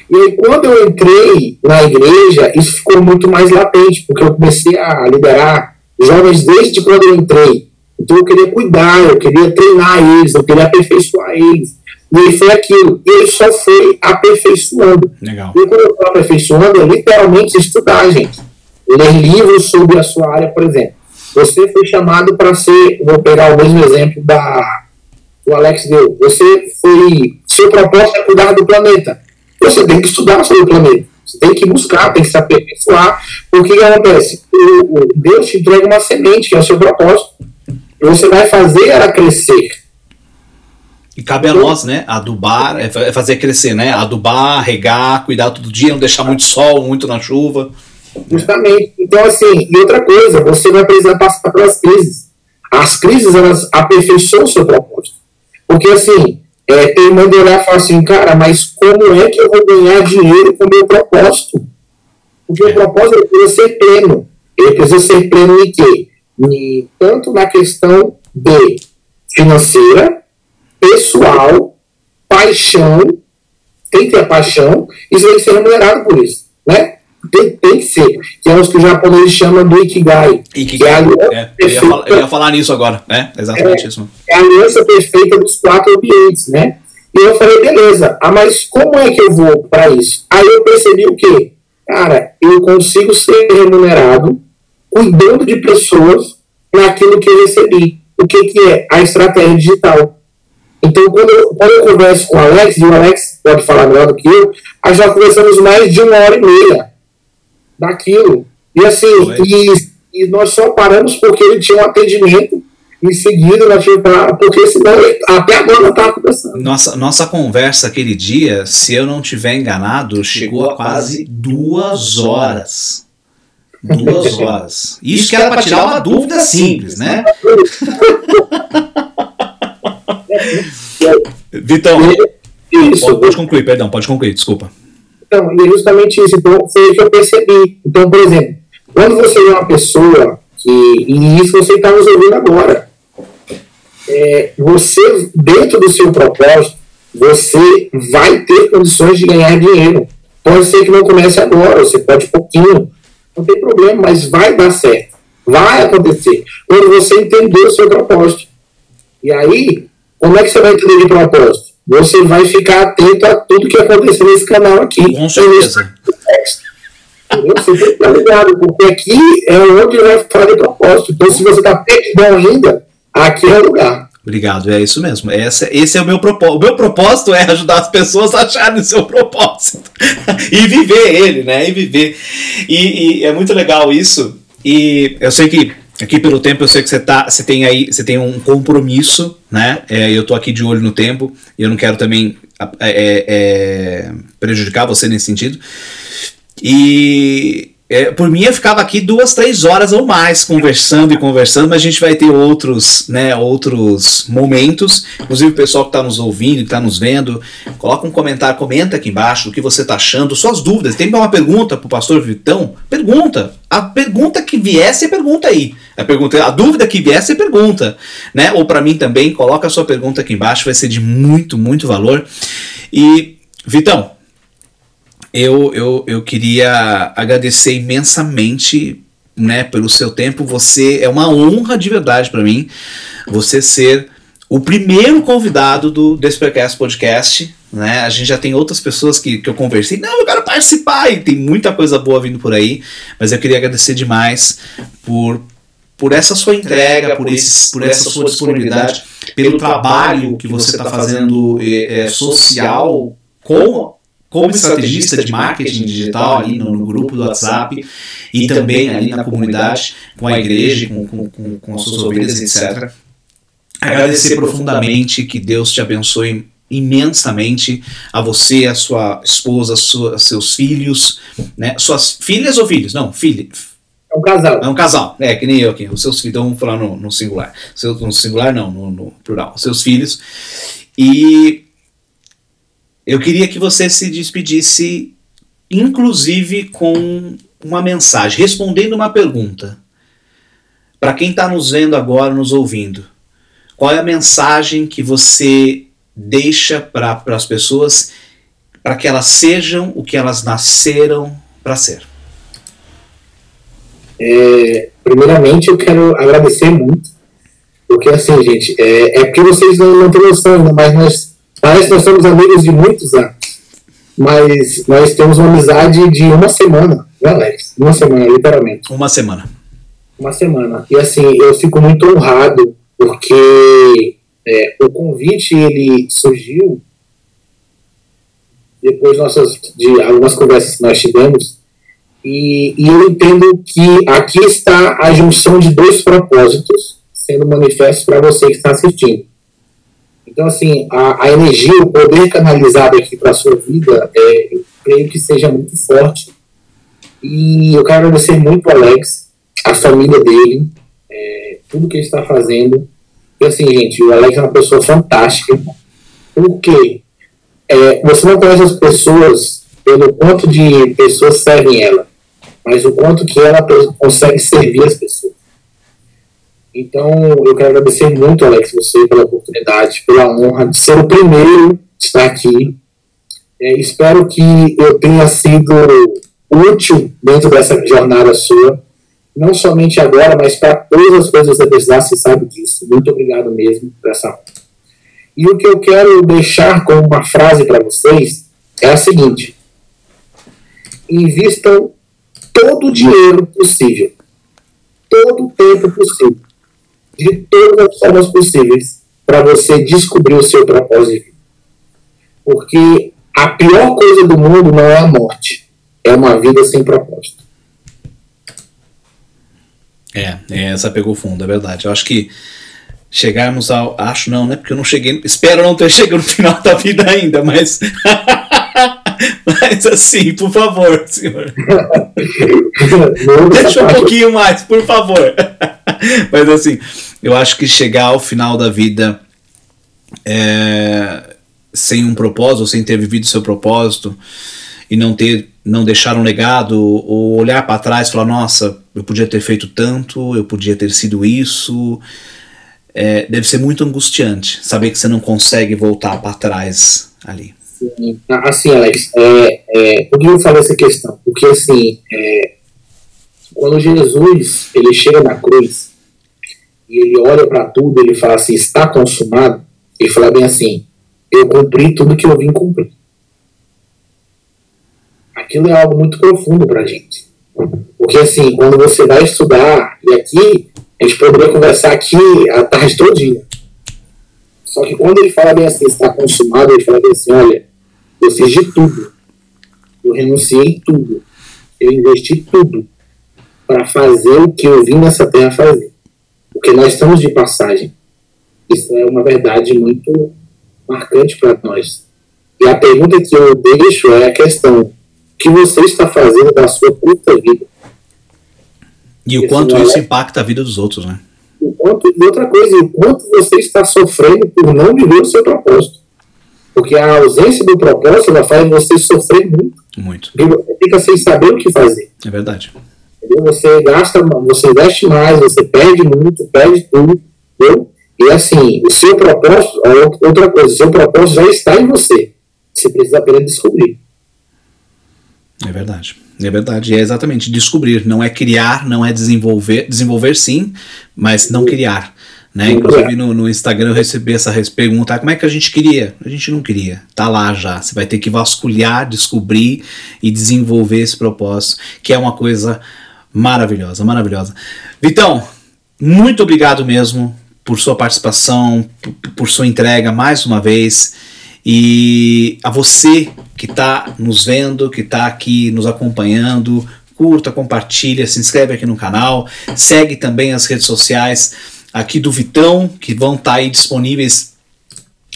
E aí, quando eu entrei na igreja, isso ficou muito mais latente, porque eu comecei a liderar jovens desde quando eu entrei. Então, eu queria cuidar, eu queria treinar eles, eu queria aperfeiçoar eles. E aí foi aquilo. Ele só foi aperfeiçoando. Legal. E quando eu estou aperfeiçoando, é literalmente estudar, gente. Ler livros sobre a sua área, por exemplo. Você foi chamado para ser, vou pegar o mesmo exemplo da o Alex deu. Você foi, seu propósito é cuidar do planeta. Você tem que estudar sobre o planeta. Você tem que buscar, tem que se aperfeiçoar. Porque o que acontece? O, o Deus te entrega uma semente, que é o seu propósito. E você vai fazer ela crescer. E cabe a nós, né? Adubar, é, é fazer crescer, né? Adubar, regar, cuidar todo dia, não deixar muito sol, muito na chuva. Justamente. Então, assim, e outra coisa, você vai precisar passar pelas crises. As crises, elas aperfeiçoam o seu propósito. Porque, assim, é, irmão de olhar e falar assim, cara, mas como é que eu vou ganhar dinheiro com o meu propósito? Porque o propósito precisa ser pleno. Ele precisa ser pleno em quê? Tanto na questão de financeira, pessoal, paixão, tem que ter paixão, e você que ser remunerado por isso, né? Tem, tem que ser, que é os que os japoneses chamam do Ikigai. Ikigai. É, é, eu, ia falar, eu, ia falar, nisso agora, né? Exatamente é, isso. É a aliança perfeita dos quatro ambientes, né? E eu falei, beleza, ah, mas como é que eu vou para isso? Aí eu percebi o quê? Cara, eu consigo ser remunerado cuidando de pessoas naquilo que eu recebi. O que, que é? A estratégia digital. Então, quando eu, quando eu converso com o Alex, e o Alex pode falar melhor do que eu, nós já conversamos mais de uma hora e meia daquilo. E assim, e, e, nós só paramos porque ele tinha um atendimento em seguida, nós pra, porque senão ele, até agora não estava conversando. Nossa, nossa conversa aquele dia, se eu não tiver enganado, chegou a quase duas horas. Duas *laughs* horas. Isso que era para tirar uma dúvida simples, né? *laughs* Vitão, isso, pode, pode concluir, perdão, pode concluir, desculpa. E é justamente isso. Então, foi o que eu percebi. Então, por exemplo, quando você é uma pessoa que, e isso você está nos ouvindo agora, é, você, dentro do seu propósito, você vai ter condições de ganhar dinheiro. Pode ser que não comece agora, você pode pouquinho, não tem problema, mas vai dar certo. Vai acontecer. Quando você entender o seu propósito. E aí, como é que você vai entender de propósito? Você vai ficar atento a tudo que acontecer nesse canal aqui. Com certeza. Você tem que estar ligado, porque aqui é onde vai falar de propósito. Então, se você está perdidão ainda, aqui é o lugar. Obrigado, é isso mesmo. Esse, esse é o meu propósito. O meu propósito é ajudar as pessoas a acharem o seu propósito *laughs* e viver ele, né? E viver. E, e, é muito legal isso. E eu sei que Aqui pelo tempo eu sei que você tá, você tem aí, você tem um compromisso, né? É, eu tô aqui de olho no tempo e eu não quero também é, é, prejudicar você nesse sentido. E é, por mim, eu ficava aqui duas, três horas ou mais conversando e conversando, mas a gente vai ter outros, né, outros momentos. Inclusive, o pessoal que está nos ouvindo, que está nos vendo, coloca um comentário, comenta aqui embaixo o que você está achando, suas dúvidas. Tem uma pergunta para o pastor Vitão? Pergunta. A pergunta que vier, pergunta aí. A, pergunta, a dúvida que vier, pergunta. Né? Ou para mim também, coloca a sua pergunta aqui embaixo, vai ser de muito, muito valor. E, Vitão, eu, eu, eu queria agradecer imensamente né, pelo seu tempo. Você é uma honra de verdade para mim você ser o primeiro convidado do Despercast Podcast. Né? A gente já tem outras pessoas que, que eu conversei. Não, eu quero participar e tem muita coisa boa vindo por aí. Mas eu queria agradecer demais por, por essa sua entrega, por, esse, por essa sua disponibilidade, pelo trabalho que você está fazendo é, é, social com como estrategista de marketing digital ali no, no, grupo do WhatsApp e também ali na comunidade, com a igreja, com, com, com, com as suas ovelhas, etc. Agradecer profundamente, que Deus te abençoe imensamente a você, a sua esposa, a sua, seus filhos, né? Suas filhas ou filhos? Não, filha. É um casal. É um casal, é que nem eu aqui. Os seus filhos, então vamos falar no, no singular. Seu, no singular não, no, no plural. Os seus filhos. E eu queria que você se despedisse, inclusive com uma mensagem, respondendo uma pergunta. Para quem está nos vendo agora, nos ouvindo, qual é a mensagem que você deixa para as pessoas para que elas sejam o que elas nasceram para ser? É, primeiramente, eu quero agradecer muito, porque assim, gente, é, é porque vocês não, não têm noção ainda, mas nós Parece que nós somos amigos de muitos anos, mas nós temos uma amizade de uma semana, né, Alex? Uma semana, literalmente. Uma semana. Uma semana. E assim, eu fico muito honrado porque é, o convite ele surgiu depois nossas, de algumas conversas que nós tivemos e, e eu entendo que aqui está a junção de dois propósitos sendo manifestos para você que está assistindo. Então, assim, a, a energia, o poder canalizado aqui para a sua vida, é, eu creio que seja muito forte. E eu quero agradecer muito ao Alex, a família dele, é, tudo que ele está fazendo. E assim, gente, o Alex é uma pessoa fantástica. Porque é, você não conhece as pessoas pelo quanto de pessoas servem ela, mas o quanto que ela consegue servir as pessoas. Então, eu quero agradecer muito, Alex, você pela oportunidade, pela honra de ser o primeiro a estar aqui. É, espero que eu tenha sido útil dentro dessa jornada sua, não somente agora, mas para todas as coisas que você precisar, você sabe disso. Muito obrigado mesmo por essa honra. E o que eu quero deixar como uma frase para vocês é a seguinte: invistam todo o dinheiro possível, todo o tempo possível de todas as formas possíveis para você descobrir o seu propósito. Porque a pior coisa do mundo não é a morte, é uma vida sem propósito. É, é essa pegou fundo, é verdade. Eu acho que chegarmos ao. Acho não, né? Porque eu não cheguei. Espero não ter *laughs* chegado no final da vida ainda, mas. *laughs* mas assim, por favor, senhor. *laughs* Deixa um pouquinho mais, por favor. *laughs* Mas assim, eu acho que chegar ao final da vida é, sem um propósito, sem ter vivido seu propósito e não ter, não deixar um legado ou olhar para trás e falar, nossa, eu podia ter feito tanto, eu podia ter sido isso, é, deve ser muito angustiante saber que você não consegue voltar para trás ali. Assim, Alex, é, é, por que eu falo essa questão? Porque assim, é, quando Jesus ele chega na cruz e ele olha para tudo, ele fala assim, está consumado, ele fala bem assim, eu cumpri tudo que eu vim cumprir. Aquilo é algo muito profundo para a gente. Porque assim, quando você vai estudar, e aqui, a gente poderia conversar aqui a tarde todinha. Só que quando ele fala bem assim, está consumado, ele fala bem assim, olha, eu fiz de tudo. Eu renunciei tudo. Eu investi tudo para fazer o que eu vim nessa terra fazer. Porque nós estamos de passagem. Isso é uma verdade muito marcante para nós. E a pergunta que eu deixo é a questão: o que você está fazendo da sua curta vida? E o quanto isso impacta a vida dos outros, né? O quanto, e outra coisa, o quanto você está sofrendo por não viver o seu propósito. Porque a ausência do propósito ela faz você sofrer muito. Muito. Porque você fica sem saber o que fazer. É verdade. Entendeu? Você gasta, você investe mais, você perde muito, perde tudo. Entendeu? E assim, o seu propósito, outra coisa, o seu propósito já está em você. Você precisa apenas descobrir. É verdade. É verdade. É exatamente descobrir. Não é criar, não é desenvolver. Desenvolver sim, mas não criar. Né? Inclusive no, no, Instagram eu recebi essa pergunta: ah, como é que a gente queria? A gente não queria, tá lá já. Você vai ter que vasculhar, descobrir e desenvolver esse propósito, que é uma coisa maravilhosa, maravilhosa. Vitão, muito obrigado mesmo por sua participação, por, sua entrega mais uma vez. E a você que está nos vendo, que está aqui nos acompanhando, curta, compartilha, se inscreve aqui no canal, segue também as redes sociais aqui do Vitão, que vão estar tá aí disponíveis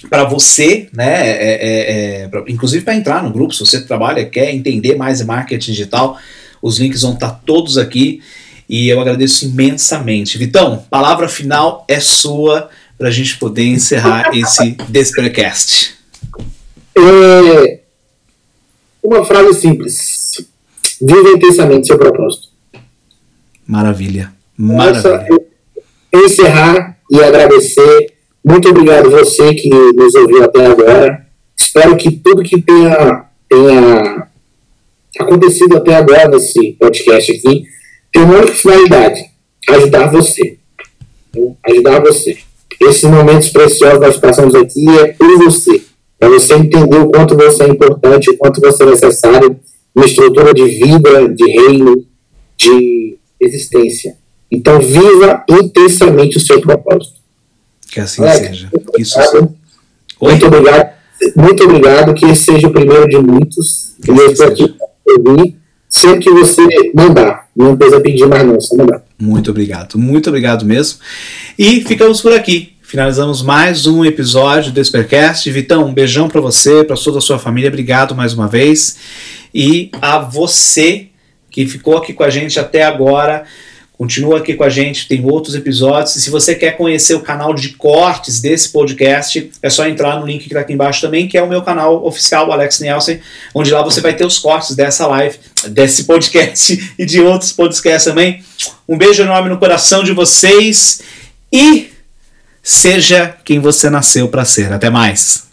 para você, né? É, é, é, pra, inclusive para entrar no grupo, se você trabalha, quer entender mais de marketing digital, os links vão estar tá todos aqui e eu agradeço imensamente. Vitão, palavra final é sua para a gente poder encerrar *laughs* esse Despercast. É, uma frase simples. Viva intensamente seu propósito. Maravilha. Maravilha. encerrar e agradecer. Muito obrigado você que nos ouviu até agora. Espero que tudo que tenha, tenha acontecido até agora nesse podcast aqui tem uma única finalidade: ajudar você. Ajudar você. Esses momentos preciosos que nós passamos aqui é por você para você entender o quanto você é importante, o quanto você é necessário uma estrutura de vida, de reino, de existência. Então, viva intensamente o seu propósito. Que assim é, seja. Isso Muito obrigado. Muito obrigado. Que esse seja o primeiro de muitos. Que eu estou aqui ouvir. Sempre que você mandar. Não precisa pedir mais, não. Só mandar. Muito obrigado. Muito obrigado mesmo. E ficamos por aqui. Finalizamos mais um episódio do Espercast. Vitão, um beijão para você, para toda a sua família. Obrigado mais uma vez. E a você que ficou aqui com a gente até agora. Continua aqui com a gente, tem outros episódios. E se você quer conhecer o canal de cortes desse podcast, é só entrar no link que está aqui embaixo também, que é o meu canal oficial, Alex Nielsen, onde lá você vai ter os cortes dessa live, desse podcast *laughs* e de outros podcasts também. Um beijo enorme no coração de vocês e Seja quem você nasceu para ser. Até mais.